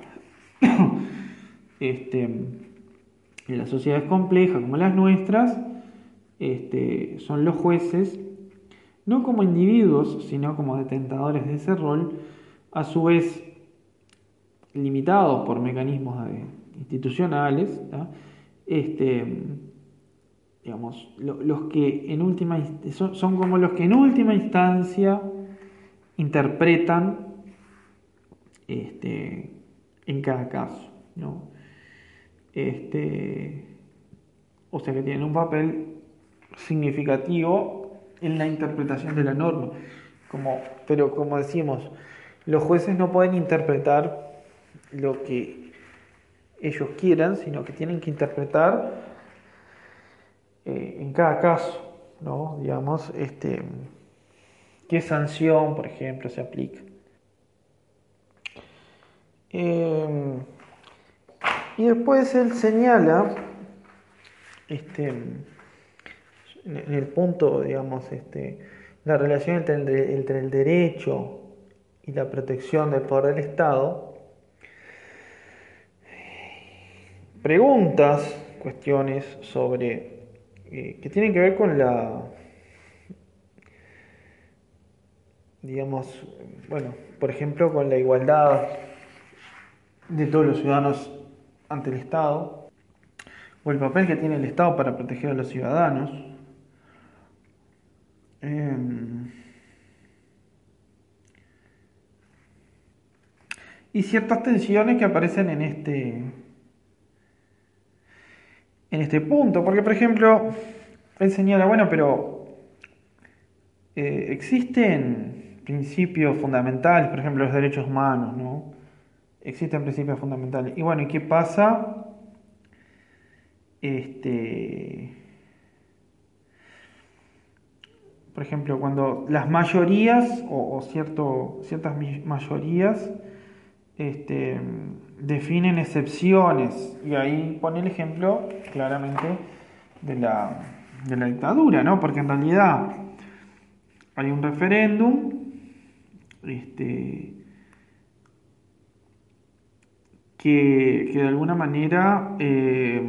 este, en las sociedades complejas como las nuestras, este, son los jueces, no como individuos, sino como detentadores de ese rol, a su vez limitados por mecanismos institucionales, este, digamos, los que en última son, son, como los que en última instancia interpretan este, en cada caso, ¿no? Este, o sea que tienen un papel significativo en la interpretación de la norma. Como, pero como decimos, los jueces no pueden interpretar lo que ellos quieran, sino que tienen que interpretar eh, en cada caso, ¿no? Digamos, este, qué sanción, por ejemplo, se aplica. Em, y después él señala, este, en el punto, digamos, este, la relación entre, entre el derecho y la protección del poder del Estado, preguntas, cuestiones sobre que tienen que ver con la, digamos, bueno, por ejemplo, con la igualdad de todos los ciudadanos ante el Estado, o el papel que tiene el Estado para proteger a los ciudadanos. Em, y ciertas tensiones que aparecen en este en este punto, porque por ejemplo, él señala, bueno, pero eh, existen principios fundamentales, por ejemplo, los derechos humanos, ¿no? Existen principios fundamentales. Y bueno, ¿y qué pasa? Este, por ejemplo, cuando las mayorías o, cierto, ciertas mayorías este, definen excepciones y ahí pone el ejemplo claramente de la, de la dictadura, ¿no? Porque en realidad hay un referéndum este, que, de alguna manera eh,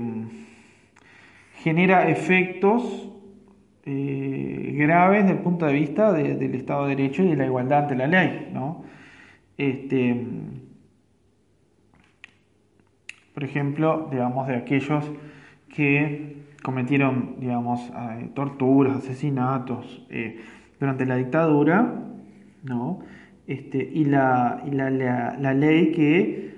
genera efectos eh, graves desde el punto de vista del Estado de Derecho y de la igualdad ante la ley, ¿no? Este, por ejemplo, digamos, de aquellos que cometieron, digamos, eh, torturas, asesinatos durante la dictadura, ¿no? Este, y la, y la, la, ley que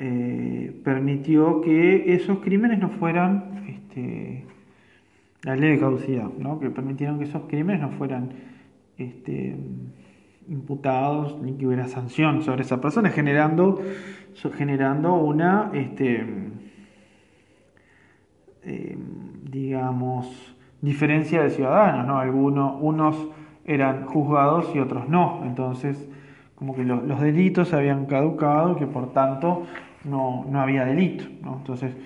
eh, permitió que esos crímenes no fueran, este, la ley de caducidad, ¿no? que permitieron que esos crímenes no fueran este, imputados ni que hubiera sanción sobre esa persona, generando, generando una, este, eh, digamos, diferencia de ciudadanos, ¿no? Algunos, unos eran juzgados y otros no. Entonces, como que los delitos habían caducado que por tanto no, había delito. Entonces,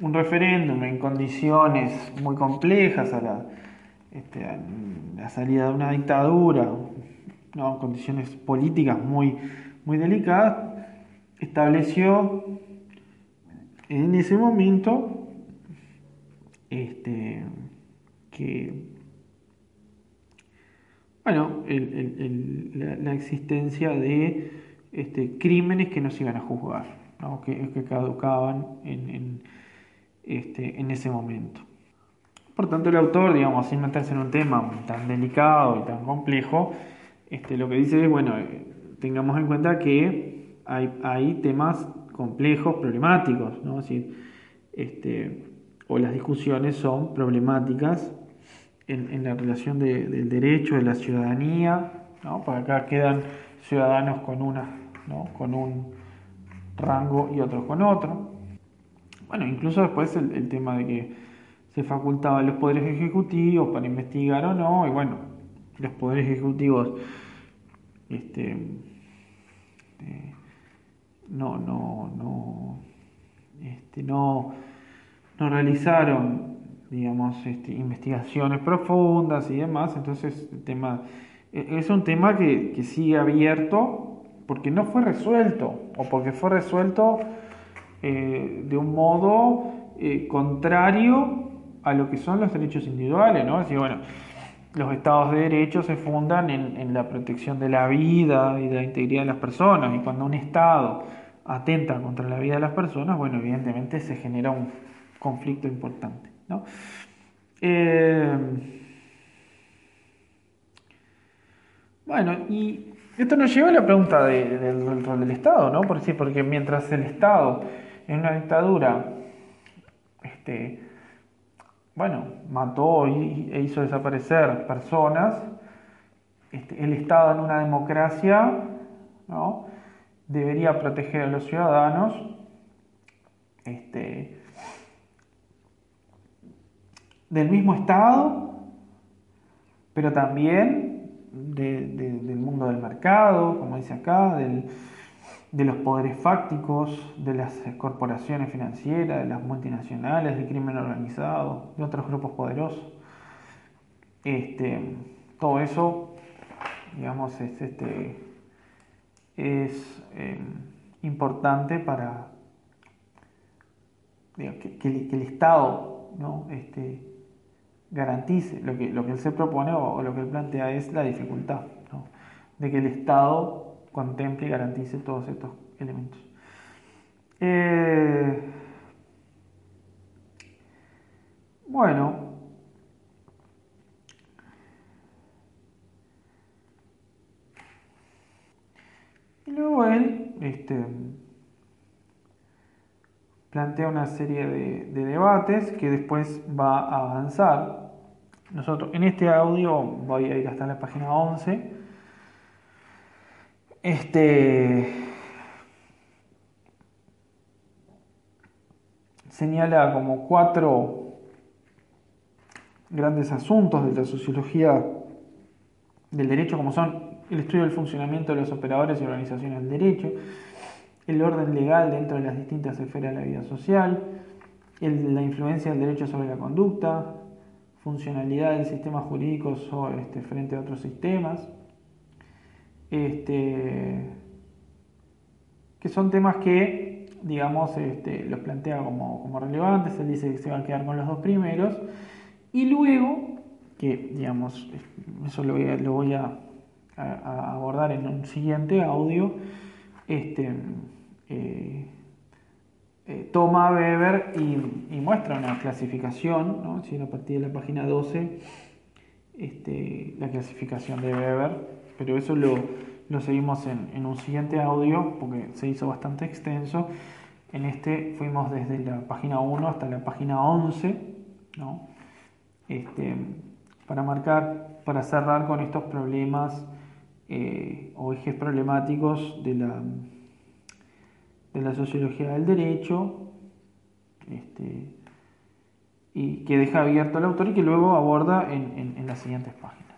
un referéndum en condiciones muy complejas a la, este, la salida de una dictadura, ¿no? condiciones políticas muy, muy delicadas, estableció en ese momento este, que bueno, la, existencia de este, crímenes que no se iban a juzgar, que, caducaban en, este, en ese momento. Por tanto, el autor, digamos, sin meterse en un tema tan delicado y tan complejo, este, lo que dice es, bueno, eh, tengamos en cuenta que hay, temas complejos, problemáticos, ¿no? este, o las discusiones son problemáticas en, la relación del derecho, de la ciudadanía, ¿no? Por acá quedan ciudadanos con, una, ¿no? con un rango y otros con otro. Bueno, incluso después el, tema de que se facultaba a los poderes ejecutivos para investigar o no, y bueno, los poderes ejecutivos este, eh, no, no, no, este, no, no realizaron digamos, este, investigaciones profundas y demás. Entonces, tema e, es un tema que, sigue abierto porque no fue resuelto o porque fue resuelto eh, de un modo eh, contrario a lo que son los derechos individuales, ¿no? Así, bueno, los estados de derecho se fundan en, la protección de la vida y de la integridad de las personas, y cuando un estado atenta contra la vida de las personas, bueno, evidentemente se genera un conflicto importante. Eh, bueno, y esto nos lleva a la pregunta del rol del Estado, ¿no? Por porque mientras el Estado en una dictadura, este, bueno, mató e hizo desaparecer personas, este, el Estado en una democracia, ¿no? Debería proteger a los ciudadanos, este, del mismo Estado, pero también del mundo del mercado, como dice acá, de los poderes fácticos, de las corporaciones financieras, de las multinacionales, del crimen organizado, de otros grupos poderosos. Este, todo eso, digamos, es, este, es eh, importante para que, el, Estado ¿no? este, garantice, lo que, lo que él se propone o, lo que él plantea es la dificultad, de que el Estado contemple y garantice todos estos elementos. Eh, bueno, y luego él este, plantea una serie de, debates que después va a avanzar. Nosotros en este audio voy a ir hasta la página 11. Este señala como cuatro grandes asuntos de la sociología del derecho, como son el estudio del funcionamiento de los operadores y organizaciones del derecho, el orden legal dentro de las distintas esferas de la vida social, la influencia del derecho sobre la conducta, funcionalidad del sistema jurídico este, frente a otros sistemas, este, que son temas que, digamos, este, los plantea como, relevantes, él dice que se va a quedar con los dos primeros, y luego, que, digamos, eso lo voy a, abordar en un siguiente audio, este, eh, eh, toma Weber y, muestra una clasificación, a partir de la página 12, este, la clasificación de Weber, pero eso lo, seguimos en, un siguiente audio porque se hizo bastante extenso. En este fuimos desde la página 1 hasta la página 11, este, para marcar, para cerrar con estos problemas eh, o ejes problemáticos de la de la sociología del derecho, este, y que deja abierto al autor y que luego aborda en, en las siguientes páginas.